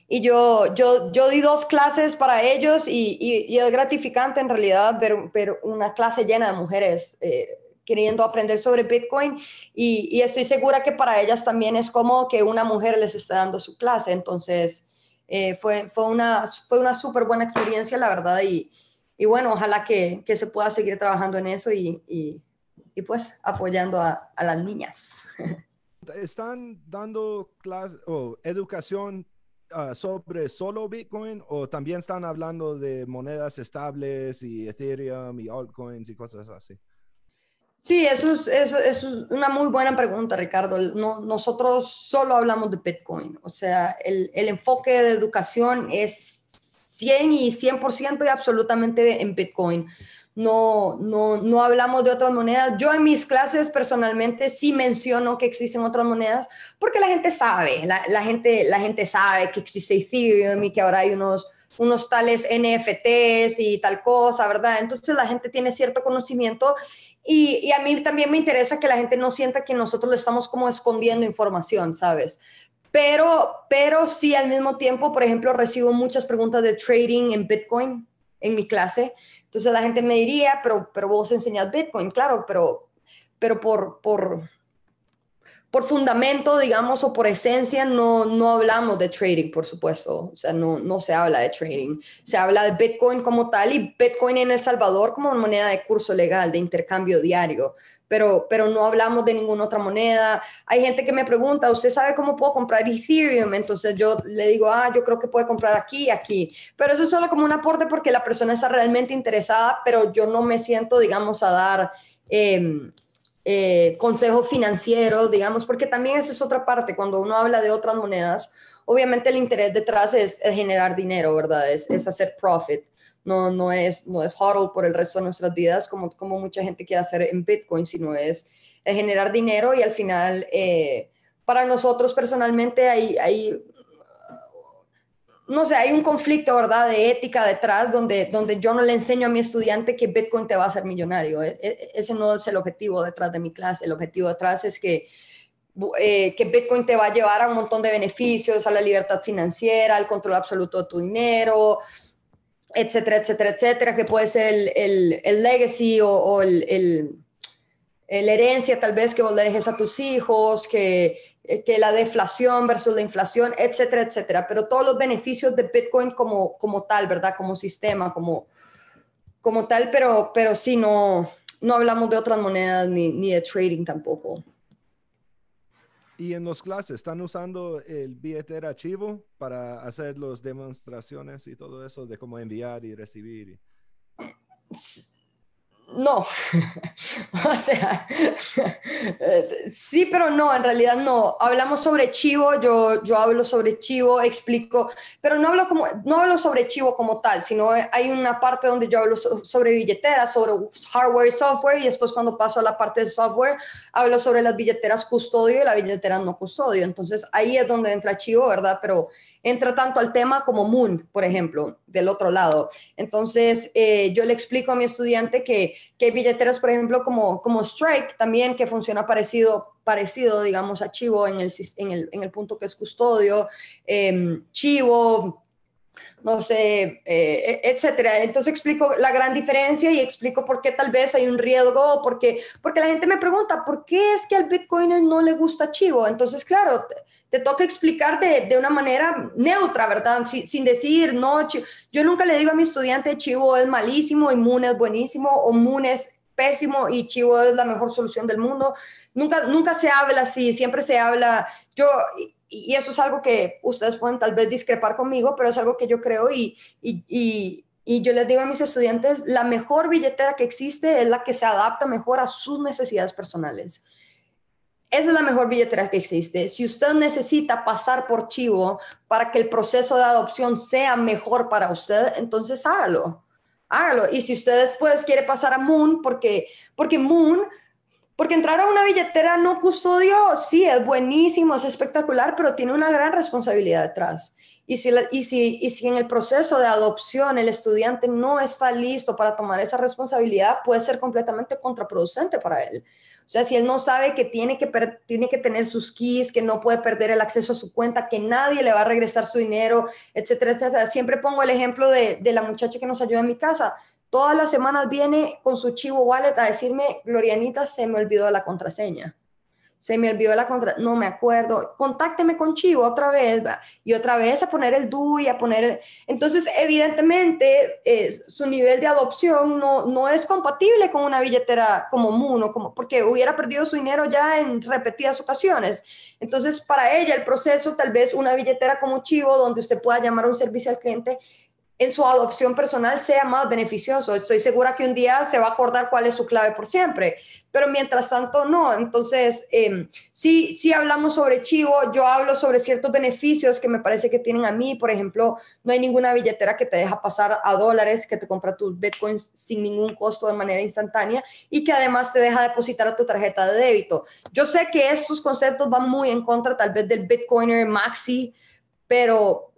Y yo, yo, yo di dos clases para ellos y, y, es gratificante en realidad ver, ver, una clase llena de mujeres eh, queriendo aprender sobre Bitcoin y, y, estoy segura que para ellas también es como que una mujer les está dando su clase. Entonces, eh, fue, fue una fue una súper buena experiencia, la verdad, y, y bueno, ojalá que, que, se pueda seguir trabajando en eso y, y, y pues apoyando a, a, las niñas. ¿Están dando clase o educación uh, sobre solo Bitcoin o también están hablando de monedas estables y Ethereum y altcoins y cosas así? Sí, eso es, eso, es, una muy buena pregunta, Ricardo. No, nosotros solo hablamos de Bitcoin, o sea, el, el, enfoque de educación es 100 y 100% y absolutamente en Bitcoin. No, no, no hablamos de otras monedas. Yo en mis clases personalmente sí menciono que existen otras monedas porque la gente sabe, la, la gente, la gente sabe que existe Ethereum y que ahora hay unos, unos tales NFTs y tal cosa, ¿verdad? Entonces la gente tiene cierto conocimiento y, a mí también me interesa que la gente no sienta que nosotros le estamos como escondiendo información, ¿sabes? Pero, pero sí al mismo tiempo, por ejemplo, recibo muchas preguntas de trading en Bitcoin en mi clase. Entonces la gente me diría, pero, pero vos enseñas Bitcoin, claro, pero, pero por, por, por fundamento, digamos, o por esencia, no, no hablamos de trading, por supuesto. O sea, no, no se habla de trading. Se habla de Bitcoin como tal y Bitcoin en El Salvador como moneda de curso legal, de intercambio diario. Pero, pero no hablamos de ninguna otra moneda. Hay gente que me pregunta, ¿usted sabe cómo puedo comprar Ethereum? Entonces yo le digo, ah, yo creo que puede comprar aquí, aquí. Pero eso es solo como un aporte porque la persona está realmente interesada, pero yo no me siento, digamos, a dar... Eh, eh, consejos financieros, digamos, porque también esa es otra parte, cuando uno habla de otras monedas, obviamente el interés detrás es, generar dinero, ¿verdad? Es, es, hacer profit, no, no, es, no es hodl por el resto de nuestras vidas, como, como mucha gente quiere hacer en Bitcoin, sino es, generar dinero y al final, eh, para nosotros personalmente hay, hay no sé, hay un conflicto, ¿verdad?, de ética detrás donde, donde yo no le enseño a mi estudiante que Bitcoin te va a hacer millonario. E, e, ese no es el objetivo detrás de mi clase. El objetivo detrás es que, eh, que Bitcoin te va a llevar a un montón de beneficios, a la libertad financiera, al control absoluto de tu dinero, etcétera, etcétera, etcétera, que puede ser el, el, legacy o, o el, el, herencia tal vez que vos le dejes a tus hijos, que que la deflación versus la inflación, etcétera, etcétera. Pero todos los beneficios de Bitcoin como, como tal, ¿verdad? Como sistema, como, como tal, pero, pero sí, no, no hablamos de otras monedas ni, ni de trading tampoco. Y en las clases, ¿están usando el billetera archivo para hacer las demostraciones y todo eso de cómo enviar y recibir? No, o sea, sí, pero no, en realidad no. Hablamos sobre Chivo, yo, yo hablo sobre Chivo, explico, pero no hablo, como, no hablo sobre Chivo como tal, sino hay una parte donde yo hablo sobre billeteras, sobre hardware y software, y después cuando paso a la parte de software, hablo sobre las billeteras custodio y las billeteras no custodio. Entonces ahí es donde entra Chivo, ¿verdad? Pero entra tanto al tema como Moon, por ejemplo, del otro lado. Entonces, eh, yo le explico a mi estudiante que, que, hay billeteras, por ejemplo, como, como Strike también, que funciona parecido, parecido digamos, a Chivo en el, en el, en el punto que es custodio. Eh, Chivo, no sé, eh, etcétera. Entonces explico la gran diferencia y explico por qué tal vez hay un riesgo, porque, porque la gente me pregunta, ¿por qué es que al Bitcoiner no le gusta Chivo? Entonces, claro, te, toca explicar de, una manera neutra, ¿verdad? sin decir, no, yo nunca le digo a mi estudiante, Chivo es malísimo y Moon es buenísimo o Moon es pésimo y Chivo es la mejor solución del mundo. Nunca, nunca se habla así, siempre se habla, yo, y eso es algo que ustedes pueden tal vez discrepar conmigo, pero es algo que yo creo y, y, y, yo les digo a mis estudiantes, la mejor billetera que existe es la que se adapta mejor a sus necesidades personales. Esa es la mejor billetera que existe. Si usted necesita pasar por Chivo para que el proceso de adopción sea mejor para usted, entonces hágalo. Hágalo. Y si usted después quiere pasar a Moon, porque, porque Moon porque entrar a una billetera no custodio, sí, es buenísimo, es espectacular, pero tiene una gran responsabilidad detrás. Y si, y, si, y si en el proceso de adopción el estudiante no está listo para tomar esa responsabilidad, puede ser completamente contraproducente para él. O sea, si él no sabe que tiene que, tiene que tener sus keys, que no puede perder el acceso a su cuenta, que nadie le va a regresar su dinero, etcétera, etcétera. Siempre pongo el ejemplo de, de la muchacha que nos ayuda en mi casa. Todas las semanas viene con su chivo wallet a decirme, Glorianita, se me olvidó la contraseña. Se me olvidó la contraseña, no me acuerdo. Contácteme con Chivo otra vez, y otra vez a poner el DUI, a poner... Entonces, evidentemente, eh, su nivel de adopción no, no es compatible con una billetera como Moon, como, porque hubiera perdido su dinero ya en repetidas ocasiones. Entonces, para ella, el proceso, tal vez una billetera como Chivo, donde usted pueda llamar a un servicio al cliente, en su adopción personal sea más beneficioso. Estoy segura que un día se va a acordar cuál es su clave por siempre, pero mientras tanto no. Entonces, eh, sí, sí hablamos sobre Chivo, yo hablo sobre ciertos beneficios que me parece que tienen a mí. Por ejemplo, no hay ninguna billetera que te deja pasar a dólares, que te compra tus bitcoins sin ningún costo de manera instantánea y que además te deja depositar a tu tarjeta de débito. Yo sé que estos conceptos van muy en contra tal vez del Bitcoiner Maxi, pero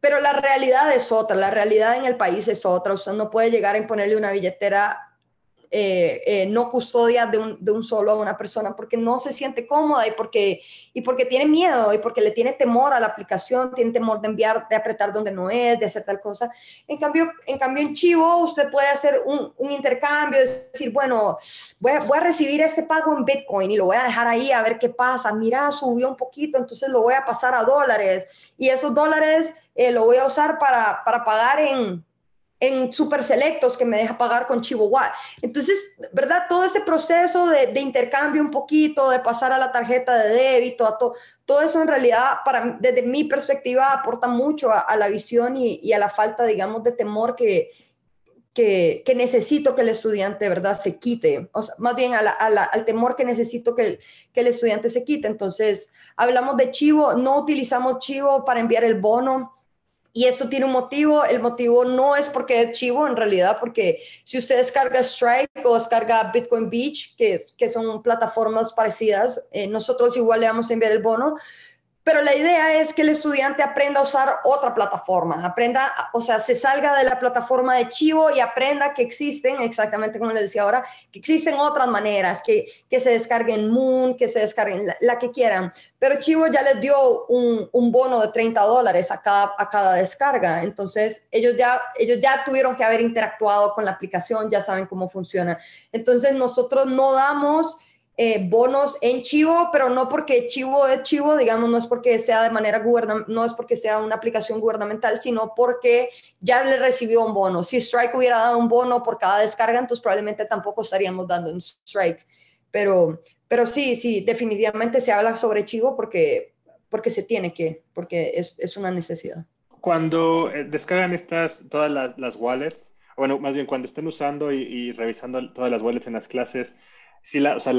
pero la realidad es otra, la realidad en el país es otra. Usted no puede llegar a imponerle una billetera eh, eh, no custodia de un, solo a una persona porque no se siente cómoda y porque, y porque tiene miedo y porque le tiene temor a la aplicación, tiene temor de enviar, de apretar donde no es, de hacer tal cosa. En cambio, en, cambio, en Chivo usted puede hacer un, un intercambio, decir, bueno, voy a, voy a, recibir este pago en Bitcoin y lo voy a dejar ahí a ver qué pasa. Mira, subió un poquito, entonces lo voy a pasar a dólares y esos dólares eh, lo voy a usar para, para pagar en en super selectos que me deja pagar con Chihuahua. Entonces, ¿verdad? Todo ese proceso de, intercambio un poquito, de pasar a la tarjeta de débito, a todo eso en realidad, para, desde mi perspectiva, aporta mucho a, la visión y, a la falta, digamos, de temor que, que, necesito que el estudiante, ¿verdad?, se quite. O sea, más bien al temor que necesito que el, que el estudiante se quite. Entonces, hablamos de Chivo, no utilizamos Chivo para enviar el bono y esto tiene un motivo, el motivo no es porque es chivo en realidad, porque si usted descarga Strike o descarga Bitcoin Beach, que, son plataformas parecidas, eh, nosotros igual le vamos a enviar el bono, pero la idea es que el estudiante aprenda a usar otra plataforma, aprenda, o sea, se salga de la plataforma de Chivo y aprenda que existen, exactamente como les decía ahora, que existen otras maneras, que, que se descarguen Moon, que se descarguen la, que quieran. Pero Chivo ya les dio un, un, bono de 30 dólares a cada, a cada descarga, entonces ellos ya, ellos ya tuvieron que haber interactuado con la aplicación, ya saben cómo funciona. Entonces nosotros no damos eh, bonos en Chivo, pero no porque Chivo es Chivo, digamos, no es porque sea de manera gubernamental, no es porque sea una aplicación gubernamental, sino porque ya le recibió un bono. Si Strike hubiera dado un bono por cada descarga, entonces probablemente tampoco estaríamos dando un Strike. Pero, pero sí, sí, definitivamente se habla sobre Chivo porque, porque se tiene que, porque es, es una necesidad. Cuando eh, descargan estas, todas las, las wallets, bueno, más bien cuando estén usando y, y revisando todas las wallets en las clases, si la, o sea,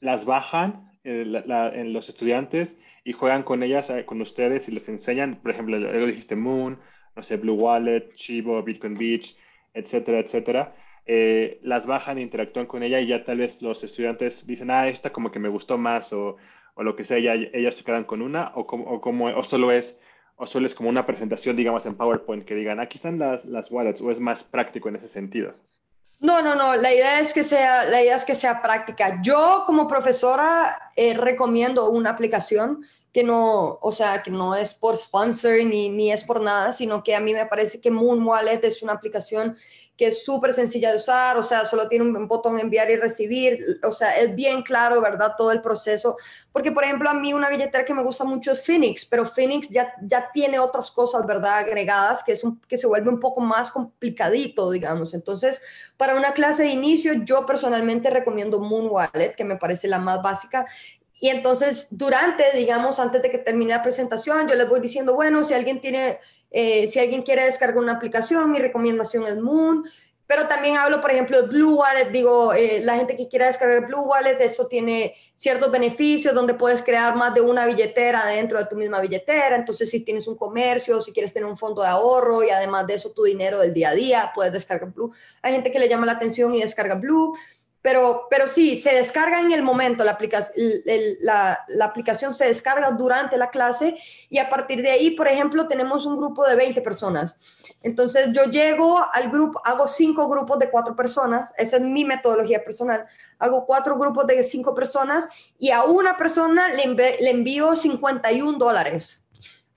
las bajan eh, en los estudiantes y juegan con ellas, eh, con ustedes y les enseñan, por ejemplo, luego dijiste Moon, no sé, Blue Wallet, Chivo, Bitcoin Beach, etcétera, etcétera. Eh, las bajan, interactúan con ella y ya tal vez los estudiantes dicen, ah, esta como que me gustó más o, o lo que sea, ya, ellas se quedan con una o como, o como o solo es o solo es como una presentación, digamos, en PowerPoint que digan, aquí están las, las wallets o es más práctico en ese sentido. No, no, no. La idea es que sea, la idea es que sea práctica. Yo como profesora eh, recomiendo una aplicación que no, o sea, que no es por sponsor ni, ni es por nada, sino que a mí me parece que Moon Wallet es una aplicación que es súper sencilla de usar, o sea, solo tiene un botón enviar y recibir, o sea, es bien claro, ¿verdad? Todo el proceso. Porque, por ejemplo, a mí una billetera que me gusta mucho es Phoenix, pero Phoenix ya, ya tiene otras cosas, ¿verdad? Agregadas, que, es un, que se vuelve un poco más complicadito, digamos. Entonces, para una clase de inicio, yo personalmente recomiendo Moon Wallet, que me parece la más básica. Y entonces, durante, digamos, antes de que termine la presentación, yo les voy diciendo, bueno, si alguien tiene eh, si alguien quiere descargar una aplicación, mi recomendación es Moon. Pero también hablo, por ejemplo, de Blue Wallet. Digo, eh, la gente que quiera descargar Blue Wallet, eso tiene ciertos beneficios donde puedes crear más de una billetera dentro de tu misma billetera. Entonces, si tienes un comercio, si quieres tener un fondo de ahorro y además de eso tu dinero del día a día, puedes descargar Blue. Hay gente que le llama la atención y descarga Blue. Pero, pero sí, se descarga en el momento, la, la, la, aplicación se descarga durante la clase y a partir de ahí, por ejemplo, tenemos un grupo de 20 personas. Entonces yo llego al grupo, hago cinco grupos de cuatro personas, esa es mi metodología personal, hago cuatro grupos de cinco personas y a una persona le, le envío 51 dólares.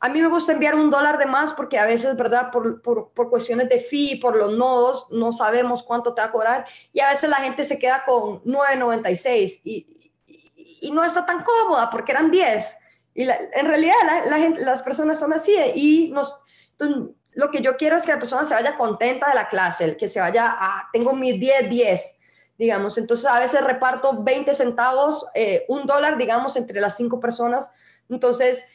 A mí me gusta enviar un dólar de más porque a veces, ¿verdad? Por, por, por, cuestiones de fee, por los nodos, no sabemos cuánto te va a cobrar y a veces la gente se queda con 9.96 y, y, y, no está tan cómoda porque eran 10. Y en realidad la, las personas son así y nos, lo que yo quiero es que la persona se vaya contenta de la clase, que se vaya, a, tengo mis 10, 10 digamos. Entonces a veces reparto 20 centavos, eh, un dólar, digamos, entre las cinco personas. Entonces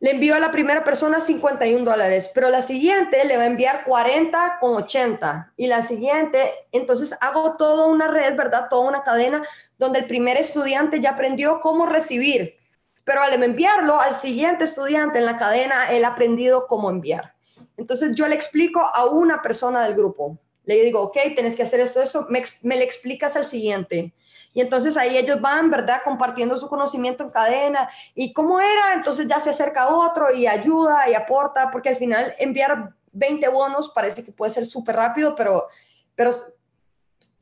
le envío a la primera persona 51 dólares, pero la siguiente le va a enviar 40 con 80 y la siguiente, entonces hago toda una red, ¿verdad? Toda una cadena donde el primer estudiante ya aprendió cómo recibir, pero al enviarlo al siguiente estudiante en la cadena, él ha aprendido cómo enviar. Entonces yo le explico a una persona del grupo, le digo, ok, tienes que hacer esto, eso, me le explicas al siguiente y entonces ahí ellos van, ¿verdad? Compartiendo su conocimiento en cadena. ¿Y cómo era? Entonces ya se acerca otro y ayuda y aporta, porque al final enviar 20 bonos parece que puede ser súper rápido, pero, pero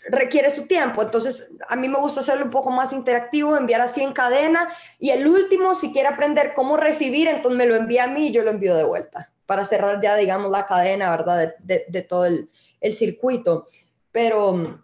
requiere su tiempo. Entonces, a mí me gusta hacerlo un poco más interactivo, enviar así en cadena. Y el último, si quiere aprender cómo recibir, entonces me lo envía a mí y yo lo envío de vuelta para cerrar ya, digamos, la cadena, ¿verdad? De, de, todo el, el circuito. Pero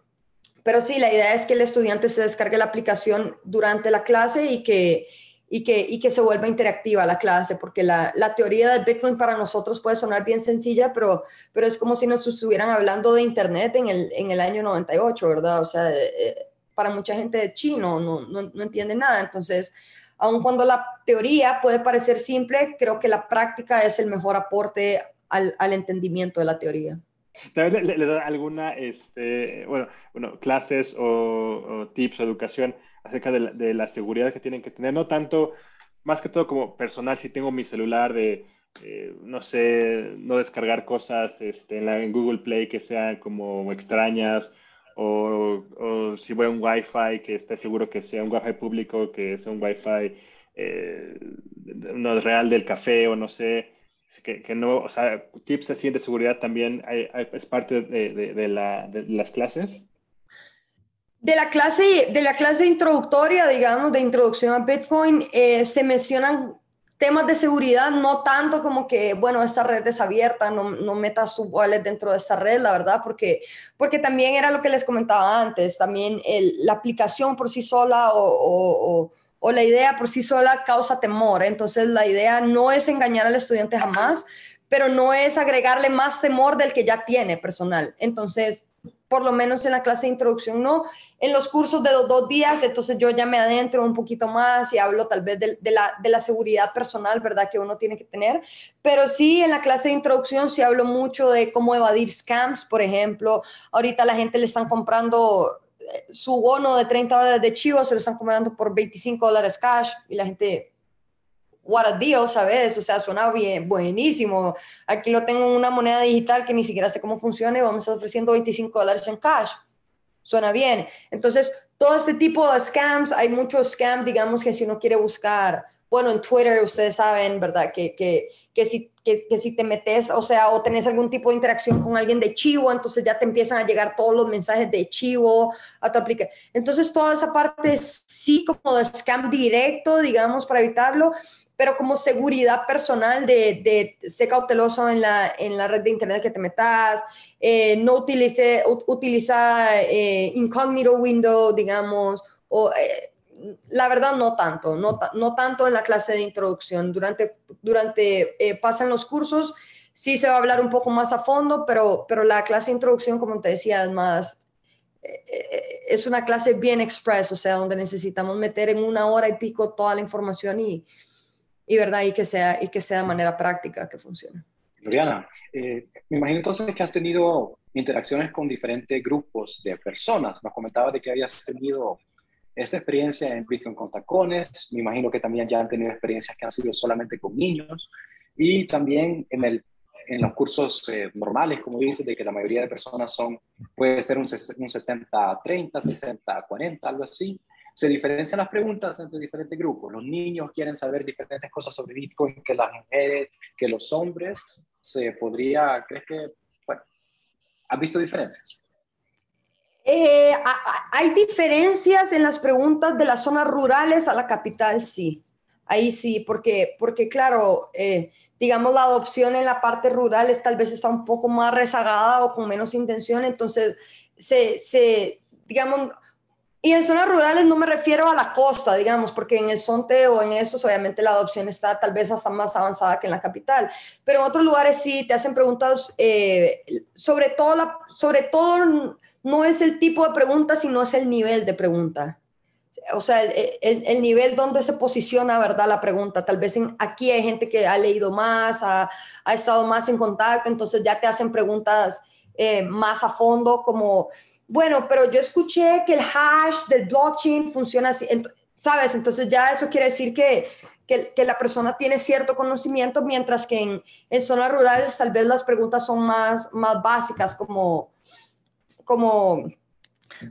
pero sí, la idea es que el estudiante se descargue la aplicación durante la clase y que, y que, y que se vuelva interactiva la clase, porque la, la, teoría del Bitcoin para nosotros puede sonar bien sencilla, pero, pero es como si nos estuvieran hablando de Internet en el, en el año 98, ¿verdad? O sea, eh, eh, para mucha gente de chino no, no, no entiende nada. Entonces, aun cuando la teoría puede parecer simple, creo que la práctica es el mejor aporte al, al entendimiento de la teoría. ¿También le, da alguna, este, bueno, bueno, clases o, tips o educación acerca de la, seguridad que tienen que tener? No tanto, más que todo como personal, si tengo mi celular de, eh, no sé, no descargar cosas este, en, la, en, Google Play que sean como extrañas, o, si voy a un Wi-Fi, que esté seguro que sea un Wi-Fi público, que sea un Wi-Fi eh, no real del café o no sé, que, no, o sea, tips así de seguridad también es parte de, de, las clases. De la clase, de la clase introductoria, digamos, de introducción a Bitcoin, eh, se mencionan temas de seguridad, no tanto como que, bueno, esa red es abierta, no, no metas tu wallet dentro de esa red, la verdad, porque, porque también era lo que les comentaba antes, también la aplicación por sí sola o, o, la idea por sí sola causa temor. Entonces, la idea no es engañar al estudiante jamás, pero no es agregarle más temor del que ya tiene personal. Entonces, por lo menos en la clase de introducción no. En los cursos de dos días, entonces yo ya me adentro un poquito más y hablo tal vez de, la, de, la, seguridad personal, ¿verdad? Que uno tiene que tener. Pero sí, en la clase de introducción sí hablo mucho de cómo evadir scams, por ejemplo. Ahorita la gente le están comprando eh, su bono de 30 dólares de chivo, se lo están comprando por 25 dólares cash y la gente what a deal, ¿sabes? O sea, suena bien, buenísimo. Aquí lo tengo en una moneda digital que ni siquiera sé cómo funciona y vamos a ofreciendo 25 dólares en cash. Suena bien. Entonces, todo este tipo de scams, hay muchos scams, digamos, que si uno quiere buscar, bueno, en Twitter ustedes saben, ¿verdad? Que, que, que si, que, que, si te metes, o sea, o tenés algún tipo de interacción con alguien de Chivo, entonces ya te empiezan a llegar todos los mensajes de Chivo a tu aplicación. Entonces, toda esa parte sí como de scam directo, digamos, para evitarlo pero como seguridad personal de, de ser cauteloso en la, en la red de internet que te metas, eh, no utilice, utiliza eh, incognito window, digamos, o eh, la verdad no tanto, no, no, tanto en la clase de introducción. Durante, durante pasan los cursos, sí se va a hablar un poco más a fondo, pero, pero la clase de introducción, como te decía, es más, es una clase bien express, o sea, donde necesitamos meter en una hora y pico toda la información y, y verdad y que sea y que sea de manera práctica que funcione. Loriana, eh, me imagino entonces que has tenido interacciones con diferentes grupos de personas. Nos comentabas de que habías tenido esta experiencia en Bitcoin con tacones. Me imagino que también ya han tenido experiencias que han sido solamente con niños y también en, el, en los cursos eh, normales, como dices, de que la mayoría de personas son, puede ser un, un 70-30, 60-40, algo así se diferencian las preguntas entre diferentes grupos. Los niños quieren saber diferentes cosas sobre Bitcoin que las mujeres, que los hombres. Se podría, ¿crees que, bueno, has visto diferencias? Eh, hay diferencias en las preguntas de las zonas rurales a la capital, sí. Ahí sí, porque, porque claro, eh, digamos, la adopción en la parte rural es, tal vez está un poco más rezagada o con menos intención, entonces se, se digamos, y en zonas rurales no me refiero a la costa, digamos, porque en el Sonte o en esos obviamente la adopción está tal vez hasta más avanzada que en la capital, pero en otros lugares sí te hacen preguntas, eh, sobre, todo la, sobre todo no es el tipo de pregunta, sino es el nivel de pregunta. O sea, el, el, nivel donde se posiciona, ¿verdad? La pregunta. Tal vez en, aquí hay gente que ha leído más, ha, ha estado más en contacto, entonces ya te hacen preguntas eh, más a fondo, como bueno, pero yo escuché que el hash del blockchain funciona así, ¿sabes? Entonces ya eso quiere decir que, que, la persona tiene cierto conocimiento, mientras que en, en, zonas rurales tal vez las preguntas son más, más básicas, como, como,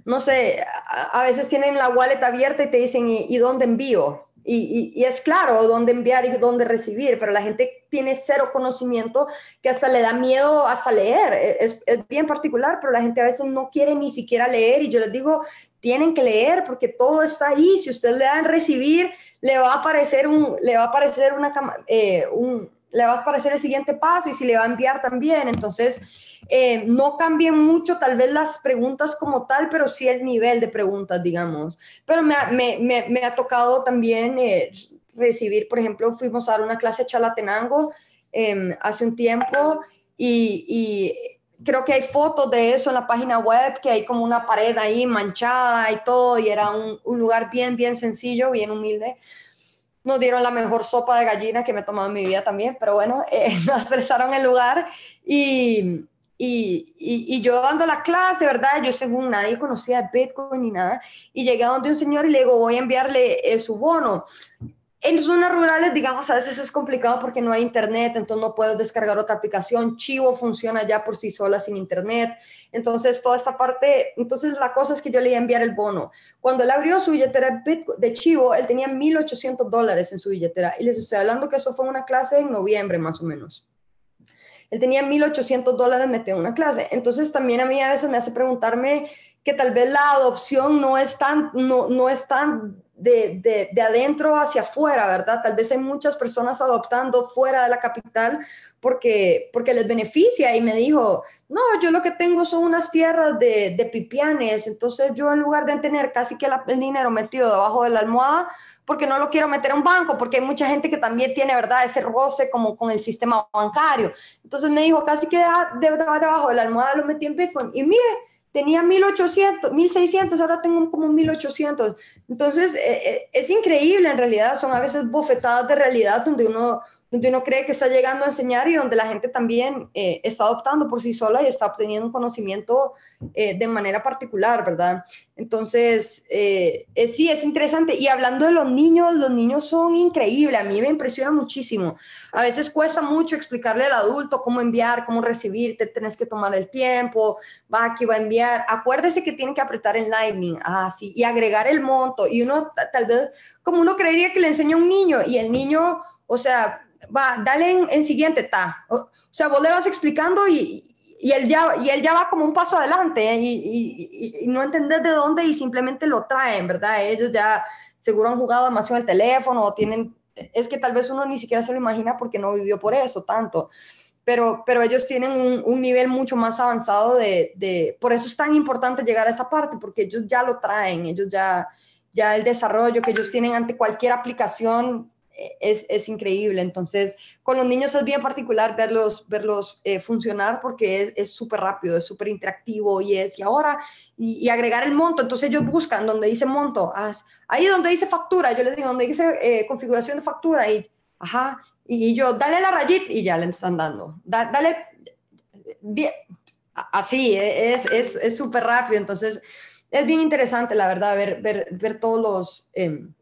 no sé, a, veces tienen la wallet abierta y te dicen, ¿y, y dónde envío? Y, es claro dónde enviar y dónde recibir, pero la gente tiene cero conocimiento que hasta le da miedo hasta leer. E, es, bien particular, pero la gente a veces no quiere ni siquiera leer y yo les digo, tienen que leer porque todo está ahí. Si usted le da en recibir, le va a aparecer un, le va a aparecer una, eh, un, le va a aparecer el siguiente paso y si le va a enviar también. Entonces, eh, no cambien mucho tal vez las preguntas como tal, pero sí el nivel de preguntas, digamos. Pero me, me, me, ha tocado también eh, recibir, por ejemplo, fuimos a dar una clase de chalatenango em, hace un tiempo y, y creo que hay fotos de eso en la página web, que hay como una pared ahí manchada y todo, y era un, un lugar bien, bien sencillo, bien humilde nos dieron la mejor sopa de gallina que me he tomado en mi vida también, pero bueno, eh, nos prestaron el lugar y, y, y, yo dando la clase, ¿verdad? Yo según nadie conocía Bitcoin ni nada, y llegué a donde un señor y le digo, voy a enviarle eh, su bono. En zonas rurales, digamos, a veces es complicado porque no hay internet, entonces no puedes descargar otra aplicación. Chivo funciona ya por sí sola sin internet. Entonces, toda esta parte, entonces la cosa es que yo le iba a enviar el bono. Cuando él abrió su billetera de Chivo, él tenía 1.800 dólares en su billetera. Y les estoy hablando que eso fue una clase en noviembre, más o menos. Él tenía 1.800 dólares metido en una clase. Entonces, también a mí a veces me hace preguntarme que tal vez la adopción no es tan, no, no es tan de, de, adentro hacia afuera, ¿verdad? Tal vez hay muchas personas adoptando fuera de la capital porque, porque les beneficia y me dijo, no, yo lo que tengo son unas tierras de, de pipianes, entonces yo en lugar de tener casi que el dinero metido debajo de la almohada, porque no lo quiero meter a un banco, porque hay mucha gente que también tiene, ¿verdad?, ese roce como con el sistema bancario. Entonces me dijo, casi que debajo de la almohada lo metí en Bitcoin. Y mire, tenía 1800, 1600, ahora tengo como 1800. Entonces, eh, eh, es increíble en realidad, son a veces bofetadas de realidad donde uno donde uno cree que está llegando a enseñar y donde la gente también eh, está adoptando por sí sola y está obteniendo un conocimiento eh, de manera particular, ¿verdad? Entonces, eh, sí, es interesante. Y hablando de los niños, los niños son increíbles, a mí me impresiona muchísimo. A veces cuesta mucho explicarle al adulto cómo enviar, cómo recibir, te tenés que tomar el tiempo, va aquí, va a enviar. Acuérdese que tiene que apretar en Lightning, ah, y agregar el monto. Y uno tal vez, como uno creería que le enseña a un niño y el niño, o sea, va, dale en, siguiente, ta. O, sea, vos le vas explicando y, y, él ya, y él ya va como un paso adelante ¿eh? y, no entender de dónde y simplemente lo traen, ¿verdad? Ellos ya seguro han jugado demasiado el teléfono o tienen, es que tal vez uno ni siquiera se lo imagina porque no vivió por eso tanto. Pero, pero ellos tienen un, un nivel mucho más avanzado de, de, por eso es tan importante llegar a esa parte, porque ellos ya lo traen, ellos ya, ya el desarrollo que ellos tienen ante cualquier aplicación es, es, increíble. Entonces, con los niños es bien particular verlos, verlos eh, funcionar porque es súper rápido, es súper interactivo y es, y ahora, y, agregar el monto. Entonces ellos buscan donde dice monto, ahí donde dice factura, yo les digo, donde dice eh, configuración de factura, y, ajá, y yo, dale la rayita y ya le están dando. dale, así, es súper es, rápido. Entonces, es bien interesante, la verdad, ver, ver, ver todos los... Em,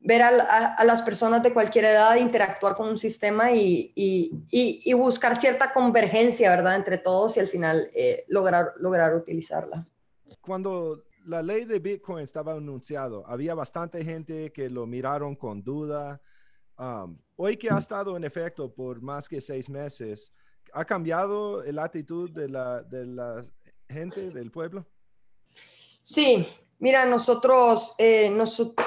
ver a, las personas de cualquier edad interactuar con un sistema y, y, buscar cierta convergencia, ¿verdad?, entre todos y al final eh, lograr, lograr utilizarla. Cuando la ley de Bitcoin estaba anunciado, había bastante gente que lo miraron con duda. Um, hoy que ha estado en efecto por más que seis meses, ¿ha cambiado la actitud de la, de la gente del pueblo? Sí, mira, nosotros, eh, nosotros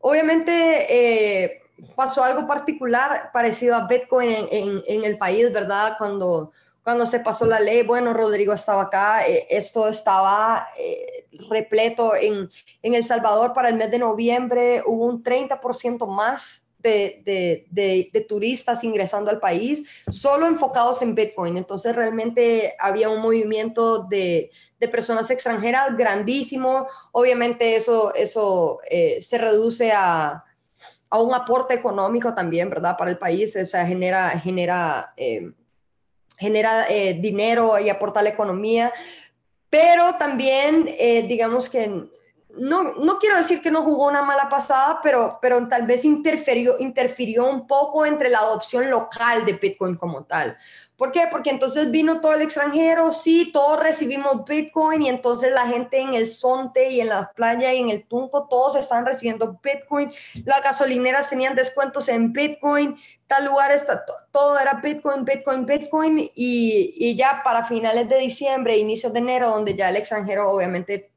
Obviamente eh, pasó algo particular parecido a Bitcoin en, el país, ¿verdad? Cuando, cuando se pasó la ley, bueno, Rodrigo estaba acá, eh, esto estaba eh, repleto en, en El Salvador para el mes de noviembre, hubo un 30% más de, turistas ingresando al país, solo enfocados en Bitcoin. Entonces realmente había un movimiento de, personas extranjeras grandísimo. Obviamente eso, eso eh, se reduce a, un aporte económico también, ¿verdad? Para el país, o sea, genera, genera, eh, genera eh, dinero y aporta a la economía. Pero también, digamos que no, no quiero decir que no jugó una mala pasada, pero, pero tal vez interfirió, interfirió un poco entre la adopción local de Bitcoin como tal. ¿Por qué? Porque entonces vino todo el extranjero, sí, todos recibimos Bitcoin y entonces la gente en el Sonte y en la playa y en el Tunco, todos están recibiendo Bitcoin. Las gasolineras tenían descuentos en Bitcoin, tal lugar está, todo era Bitcoin, Bitcoin, Bitcoin y, y ya para finales de diciembre, inicios de enero, donde ya el extranjero obviamente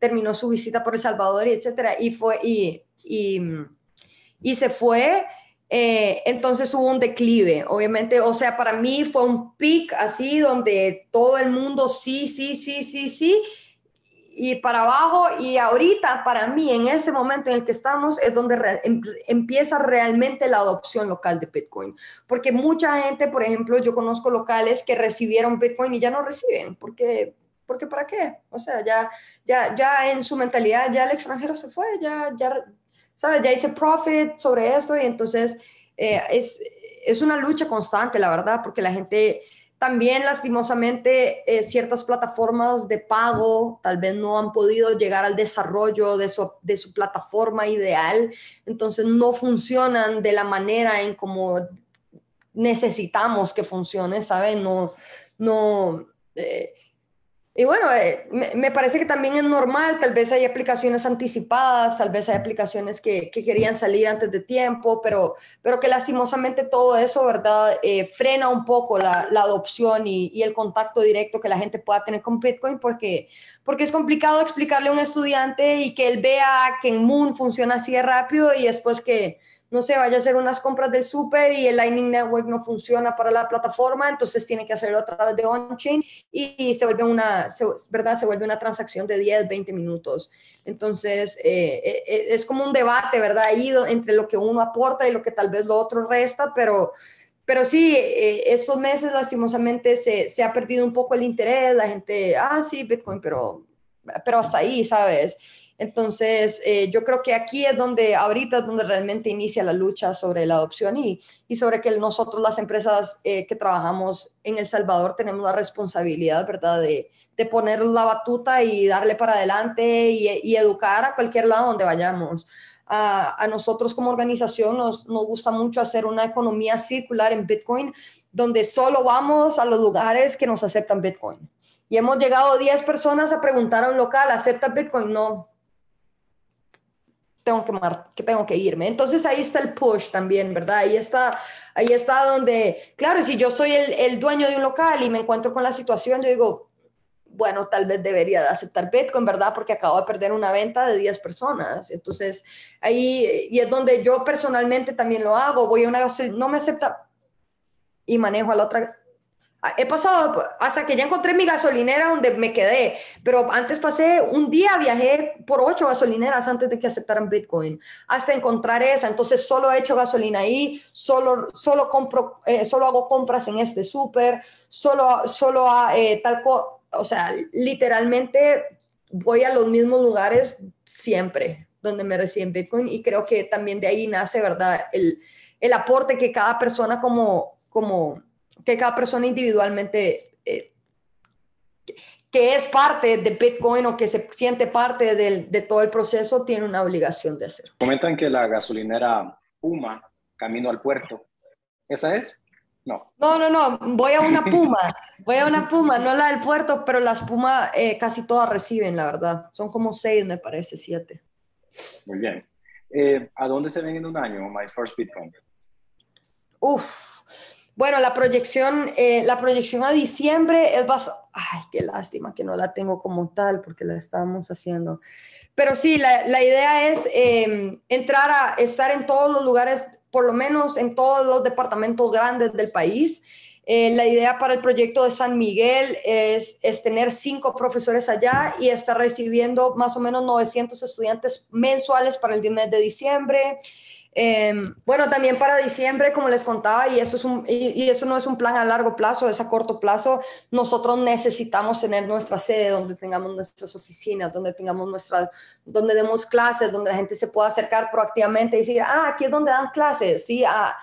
terminó su visita por El Salvador y etcétera, y fue, y, y, se fue, eh, entonces hubo un declive, obviamente, o sea, para mí fue un pic así donde todo el mundo sí, sí, sí, sí, sí, y para abajo, y ahorita para mí, en ese momento en el que estamos, es donde em, empieza realmente la adopción local de Bitcoin, porque mucha gente, por ejemplo, yo conozco locales que recibieron Bitcoin y ya no reciben, porque porque ¿para qué? O sea, ya, ya, ya en su mentalidad, ya el extranjero se fue, ya, ya, ¿sabes? Ya hice profit sobre esto y entonces eh, es, es una lucha constante, la verdad, porque la gente también lastimosamente eh, ciertas plataformas de pago tal vez no han podido llegar al desarrollo de su, de su plataforma ideal, entonces no funcionan de la manera en como necesitamos que funcione, ¿saben? No, no, eh, y bueno, eh, me, parece que también es normal, tal vez hay aplicaciones anticipadas, tal vez hay aplicaciones que, querían salir antes de tiempo, pero, pero que lastimosamente todo eso, ¿verdad? Eh, frena un poco la, adopción y, el contacto directo que la gente pueda tener con Bitcoin porque, porque es complicado explicarle a un estudiante y que él vea que en Moon funciona así de rápido y después que no sé, vaya a hacer unas compras del súper y el Lightning Network no funciona para la plataforma, entonces tiene que hacerlo a través de on-chain y, se vuelve una, ¿verdad? Se vuelve una transacción de 10, 20 minutos. Entonces, eh, eh, eh, es como un debate, ¿verdad? Ahí entre lo que uno aporta y lo que tal vez lo otro resta, pero, pero sí, estos meses lastimosamente se, se, ha perdido un poco el interés, la gente, ah, sí, Bitcoin, pero, pero hasta ahí, ¿sabes? Entonces, eh, yo creo que aquí es donde, ahorita es donde realmente inicia la lucha sobre la adopción y, y sobre que nosotros, las empresas eh, que trabajamos en El Salvador, tenemos la responsabilidad, ¿verdad?, de, de poner la batuta y darle para adelante y, educar a cualquier lado donde vayamos. A, a nosotros como organización nos, nos gusta mucho hacer una economía circular en Bitcoin, donde solo vamos a los lugares que nos aceptan Bitcoin. Y hemos llegado 10 personas a preguntar a un local, ¿acepta Bitcoin? No, tengo que, que tengo que irme. Entonces ahí está el push también, ¿verdad? Ahí está, ahí está donde, claro, si yo soy el, el dueño de un local y me encuentro con la situación, yo digo, bueno, tal vez debería de aceptar Bitcoin, ¿verdad? Porque acabo de perder una venta de 10 personas. Entonces, ahí, y es donde yo personalmente también lo hago. Voy a una no me acepta y manejo a la otra He pasado hasta que ya encontré mi gasolinera donde me quedé, pero antes pasé un día, viajé por ocho gasolineras antes de que aceptaran Bitcoin, hasta encontrar esa. Entonces solo he hecho gasolina ahí, solo, solo, compro, eh, solo hago compras en este súper, solo, solo eh, tal o sea, literalmente voy a los mismos lugares siempre donde me reciben Bitcoin y creo que también de ahí nace, ¿verdad? El, el aporte que cada persona como, como que cada persona individualmente, eh, que es parte de Bitcoin o que se siente parte de todo el proceso, tiene una obligación de hacer. Comentan que la gasolinera Puma, camino al puerto, ¿esa es? No. No, no, no, voy a una Puma, voy a una Puma, no la del puerto, pero las Puma eh, casi todas reciben, la verdad. Son como seis, me parece, siete. Muy bien. Eh, ¿A dónde se ven en un año, My First Bitcoin? Uf, bueno, la proyección, eh, la proyección a diciembre es bastante... Ay, qué lástima que no la tengo como tal porque la estábamos haciendo. Pero sí, la, idea es em, entrar a estar en todos los lugares, por lo menos en todos los departamentos grandes del país. Eh, la idea para el proyecto de San Miguel es, es, tener cinco profesores allá y estar recibiendo más o menos 900 estudiantes mensuales para el mes de diciembre. Em, bueno, también para diciembre, como les contaba, y eso, es un, y, eso no es un plan a largo plazo, es a corto plazo, nosotros necesitamos tener nuestra sede donde tengamos nuestras oficinas, donde tengamos nuestras, donde demos clases, donde la gente se pueda acercar proactivamente y decir, ah, aquí es donde dan clases, sí, a,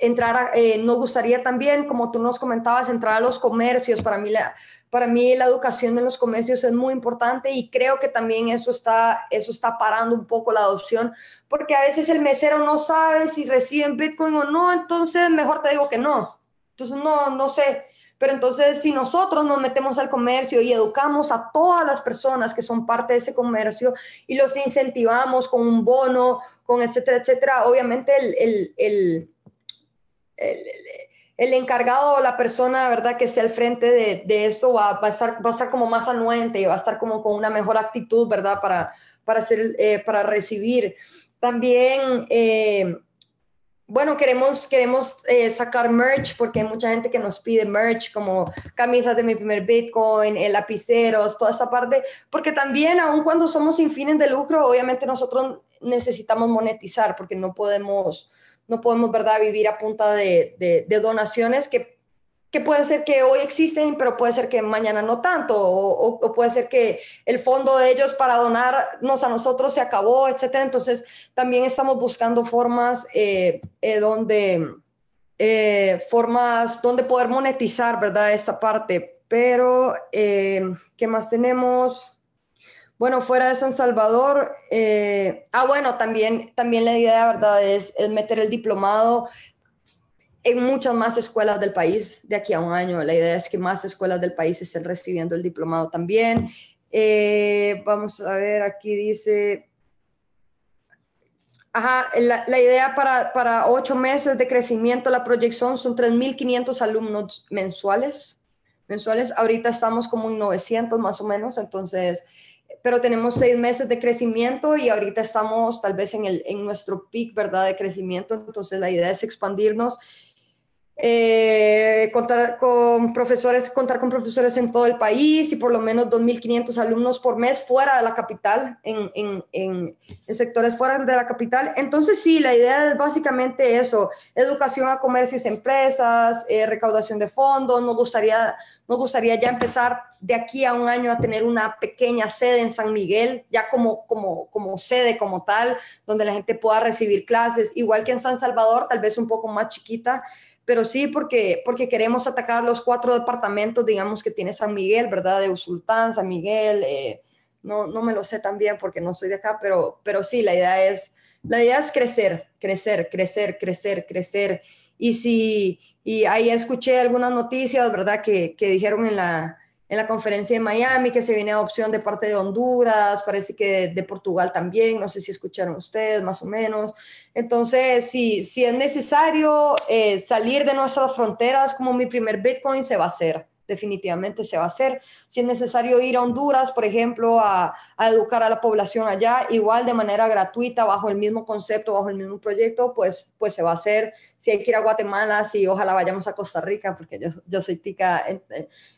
entrar, a, eh, nos gustaría también, como tú nos comentabas, entrar a los comercios, para mí la, para mí la educación en los comercios es muy importante y creo que también eso está, eso está parando un poco la adopción, porque a veces el mesero no sabe si reciben Bitcoin o no, entonces mejor te digo que no. Entonces no, no sé. Pero entonces si nosotros nos metemos al comercio y educamos a todas las personas que son parte de ese comercio y los incentivamos con un bono, con etcétera, etcétera, obviamente el, el, el, el encargado o la persona, ¿verdad?, que esté al frente de, de eso va, a estar, va a estar como más anuente y va a estar como con una mejor actitud, ¿verdad?, para, para, hacer, eh, para recibir. También, eh, bueno, queremos, queremos eh, sacar merch porque hay mucha gente que nos pide merch como camisas de mi primer Bitcoin, lapiceros, toda esa parte, porque también, aun cuando somos sin fines de lucro, obviamente nosotros necesitamos monetizar porque no podemos no podemos, ¿verdad?, vivir a punta de, donaciones que, que, puede ser que hoy existen, pero puede ser que mañana no tanto, o, puede ser que el fondo de ellos para donarnos a nosotros se acabó, etcétera. Entonces, también estamos buscando formas eh, eh, donde eh, formas donde poder monetizar, ¿verdad? Esta parte. Pero, eh, ¿qué más tenemos? Bueno, fuera de San Salvador, eh, ah, bueno, también, también la idea, ¿verdad? Es, es, meter el diplomado en muchas más escuelas del país de aquí a un año. La idea es que más escuelas del país estén recibiendo el diplomado también. vamos a ver, aquí dice, Ajá, la, la idea para, para, ocho meses de crecimiento, la proyección son 3.500 alumnos mensuales. Mensuales, ahorita estamos como en 900 más o menos, entonces, pero tenemos seis meses de crecimiento y ahorita estamos tal vez en, el, en nuestro peak, ¿verdad? De crecimiento, entonces la idea es expandirnos eh, contar con profesores, contar con profesores en todo el país y por lo menos 2.500 alumnos por mes fuera de la capital, en, en, en, sectores fuera de la capital. Entonces, sí, la idea es básicamente eso, educación a comercios, empresas, eh, recaudación de fondos. Nos gustaría, nos gustaría ya empezar de aquí a un año a tener una pequeña sede en San Miguel, ya como, como, como sede, como tal, donde la gente pueda recibir clases, igual que en San Salvador, tal vez un poco más chiquita pero sí porque, porque queremos atacar los cuatro departamentos, digamos, que tiene San Miguel, ¿verdad? De Usultán, San Miguel, eh, no, no me lo sé tan bien porque no soy de acá, pero, pero sí, la idea es, la idea es crecer, crecer, crecer, crecer, crecer. Y si, y ahí escuché algunas noticias, ¿verdad? Que, que dijeron en la, en la conferencia de Miami, que se viene adopción de parte de Honduras, parece que de, Portugal también, no sé si escucharon ustedes más o menos. Entonces, si, si es necesario eh, salir de nuestras fronteras como mi primer Bitcoin, se va a hacer definitivamente se va a hacer. Si es necesario ir a Honduras, por ejemplo, a, educar a la población allá, igual de manera gratuita, bajo el mismo concepto, bajo el mismo proyecto, pues, pues se va a hacer. Si hay que ir a Guatemala, si ojalá vayamos a Costa Rica, porque yo, yo soy tica,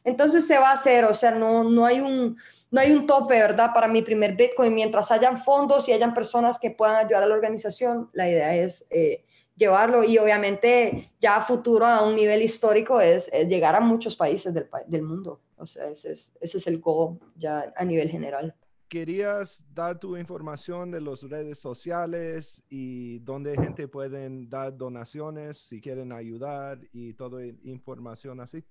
entonces se va a hacer, o sea, no, no hay un... No hay un tope, ¿verdad? Para mi primer Bitcoin. Mientras hayan fondos y hayan personas que puedan ayudar a la organización, la idea es eh, llevarlo y obviamente ya a futuro a un nivel histórico es, llegar a muchos países del, del, mundo. O sea, ese es, ese es el goal ya a nivel general. ¿Querías dar tu información de las redes sociales y dónde gente pueden dar donaciones si quieren ayudar y toda información así?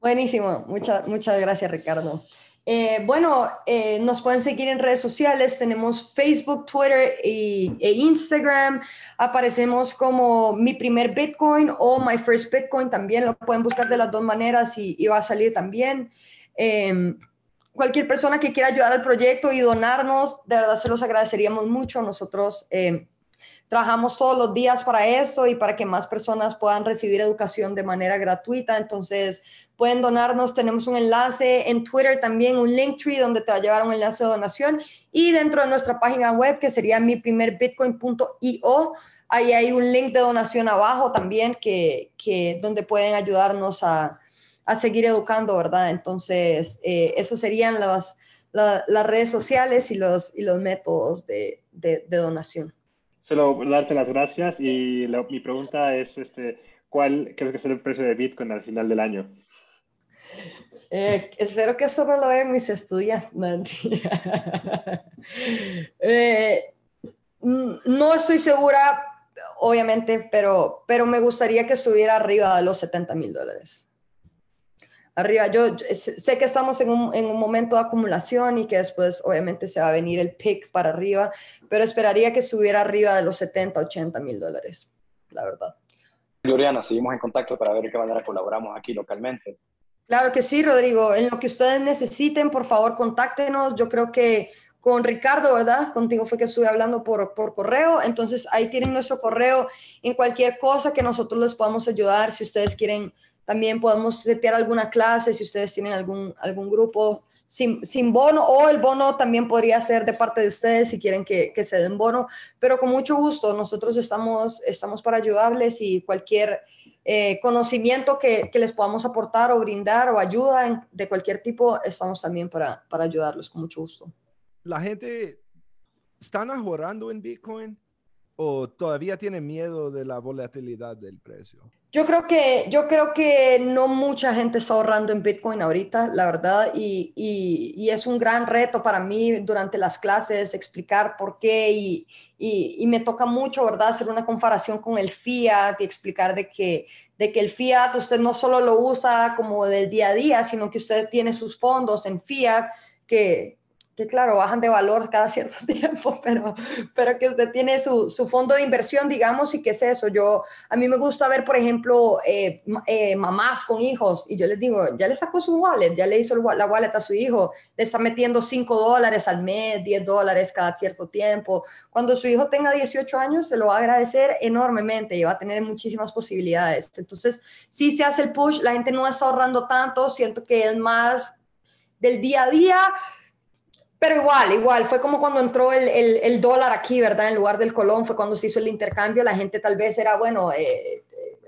Buenísimo, muchas, muchas gracias Ricardo. Eh, bueno, eh, nos pueden seguir en redes sociales, tenemos Facebook, Twitter e Instagram, aparecemos como mi primer Bitcoin o my first Bitcoin, también lo pueden buscar de las dos maneras y, va a salir también. Em, cualquier persona que quiera ayudar al proyecto y donarnos, de verdad se los agradeceríamos mucho. Nosotros em, trabajamos todos los días para eso y para que más personas puedan recibir educación de manera gratuita. Entonces, pueden donarnos. Tenemos un enlace en Twitter también, un link tree donde te va a llevar un enlace de donación. Y dentro de nuestra página web, que sería mi primer ahí hay un link de donación abajo también que, que donde pueden ayudarnos a, a, seguir educando, ¿verdad? Entonces, eh, esos serían las, las redes sociales y los, y los métodos de, de, donación. Solo darte las gracias y mi pregunta es, este, ¿cuál crees que es el precio de Bitcoin al final del año? Eh, espero que eso no lo vean mis estudiantes. Eh, no estoy segura, obviamente, pero, pero me gustaría que estuviera arriba de los 70 mil dólares. Arriba, yo, sé que estamos en un, en un, momento de acumulación y que después obviamente se va a venir el pick para arriba, pero esperaría que estuviera arriba de los 70, 80 mil dólares, la verdad. Gloriana, seguimos en contacto para ver de qué manera colaboramos aquí localmente. Claro que sí, Rodrigo. En lo que ustedes necesiten, por favor, contáctenos. Yo creo que con Ricardo, ¿verdad? Contigo fue que estuve hablando por, por correo. Entonces, ahí tienen nuestro correo en cualquier cosa que nosotros les podamos ayudar. Si ustedes quieren, también podemos setear alguna clase, si ustedes tienen algún, algún grupo sin, sin bono o el bono también podría ser de parte de ustedes si quieren que, que se den bono. Pero con mucho gusto, nosotros estamos, estamos para ayudarles y cualquier eh, conocimiento que, que, les podamos aportar o brindar o ayuda de cualquier tipo, estamos también para, para ayudarlos con mucho gusto. La gente están ahorrando en Bitcoin o todavía tiene miedo de la volatilidad del precio? Yo creo que, yo creo que no mucha gente está ahorrando en Bitcoin ahorita, la verdad, y, y, es un gran reto para mí durante las clases explicar por qué y, y, me toca mucho, ¿verdad?, hacer una comparación con el fiat y explicar de que, de que el fiat usted no solo lo usa como del día a día, sino que usted tiene sus fondos en fiat que, claro, bajan de valor cada cierto tiempo, pero, pero que usted tiene su, su, fondo de inversión, digamos, y qué es eso. Yo, a mí me gusta ver, por ejemplo, eh, eh, mamás con hijos, y yo les digo, ya le sacó su wallet, ya le hizo la wallet a su hijo, le está metiendo 5 dólares al mes, 10 dólares cada cierto tiempo. Cuando su hijo tenga 18 años, se lo va a agradecer enormemente y va a tener muchísimas posibilidades. Entonces, si se hace el push, la gente no está ahorrando tanto, siento que es más del día a día, pero igual, igual, fue como cuando entró el, el, dólar aquí, ¿verdad? En lugar del colón, fue cuando se hizo el intercambio, la gente tal vez era, bueno, eh, eh,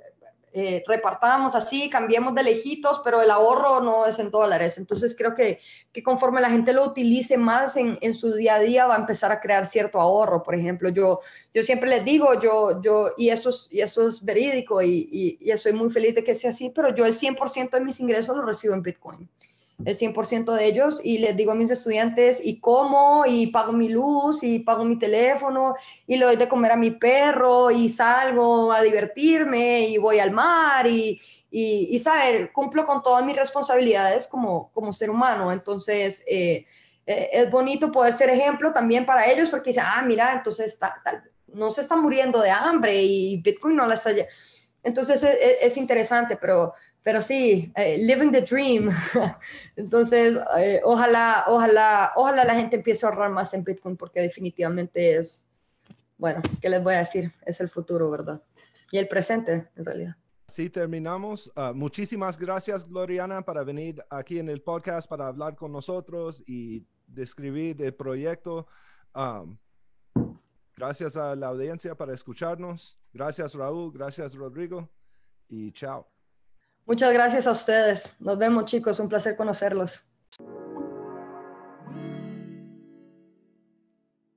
eh repartamos así, cambiemos de lejitos, pero el ahorro no es en dólares. Entonces creo que, que conforme la gente lo utilice más en, en, su día a día, va a empezar a crear cierto ahorro. Por ejemplo, yo, yo siempre les digo, yo, yo, y eso es, y eso es verídico y, y, y estoy muy feliz de que sea así, pero yo el 100% de mis ingresos los recibo en Bitcoin el 100% de ellos y les digo a mis estudiantes y cómo y pago mi luz y pago mi teléfono y le doy de comer a mi perro y salgo a divertirme y voy al mar y, y, saber, cumplo con todas mis responsabilidades como, como ser humano. Entonces, eh, eh, es bonito poder ser ejemplo también para ellos porque dicen, ah, mira, entonces no se está muriendo de hambre y Bitcoin no la está... Entonces es, es interesante, pero pero sí, eh, living the dream. Entonces, eh, ojalá, ojalá, ojalá la gente empiece a ahorrar más en Bitcoin porque definitivamente es, bueno, ¿qué les voy a decir? Es el futuro, ¿verdad? Y el presente, en realidad. Sí, terminamos. Ah, muchísimas gracias, Gloriana, para venir aquí en el podcast para hablar con nosotros y describir el proyecto. gracias a la audiencia para escucharnos. Gracias, Raúl. Gracias, Rodrigo. Y chao. Muchas gracias a ustedes. Nos vemos chicos, un placer conocerlos.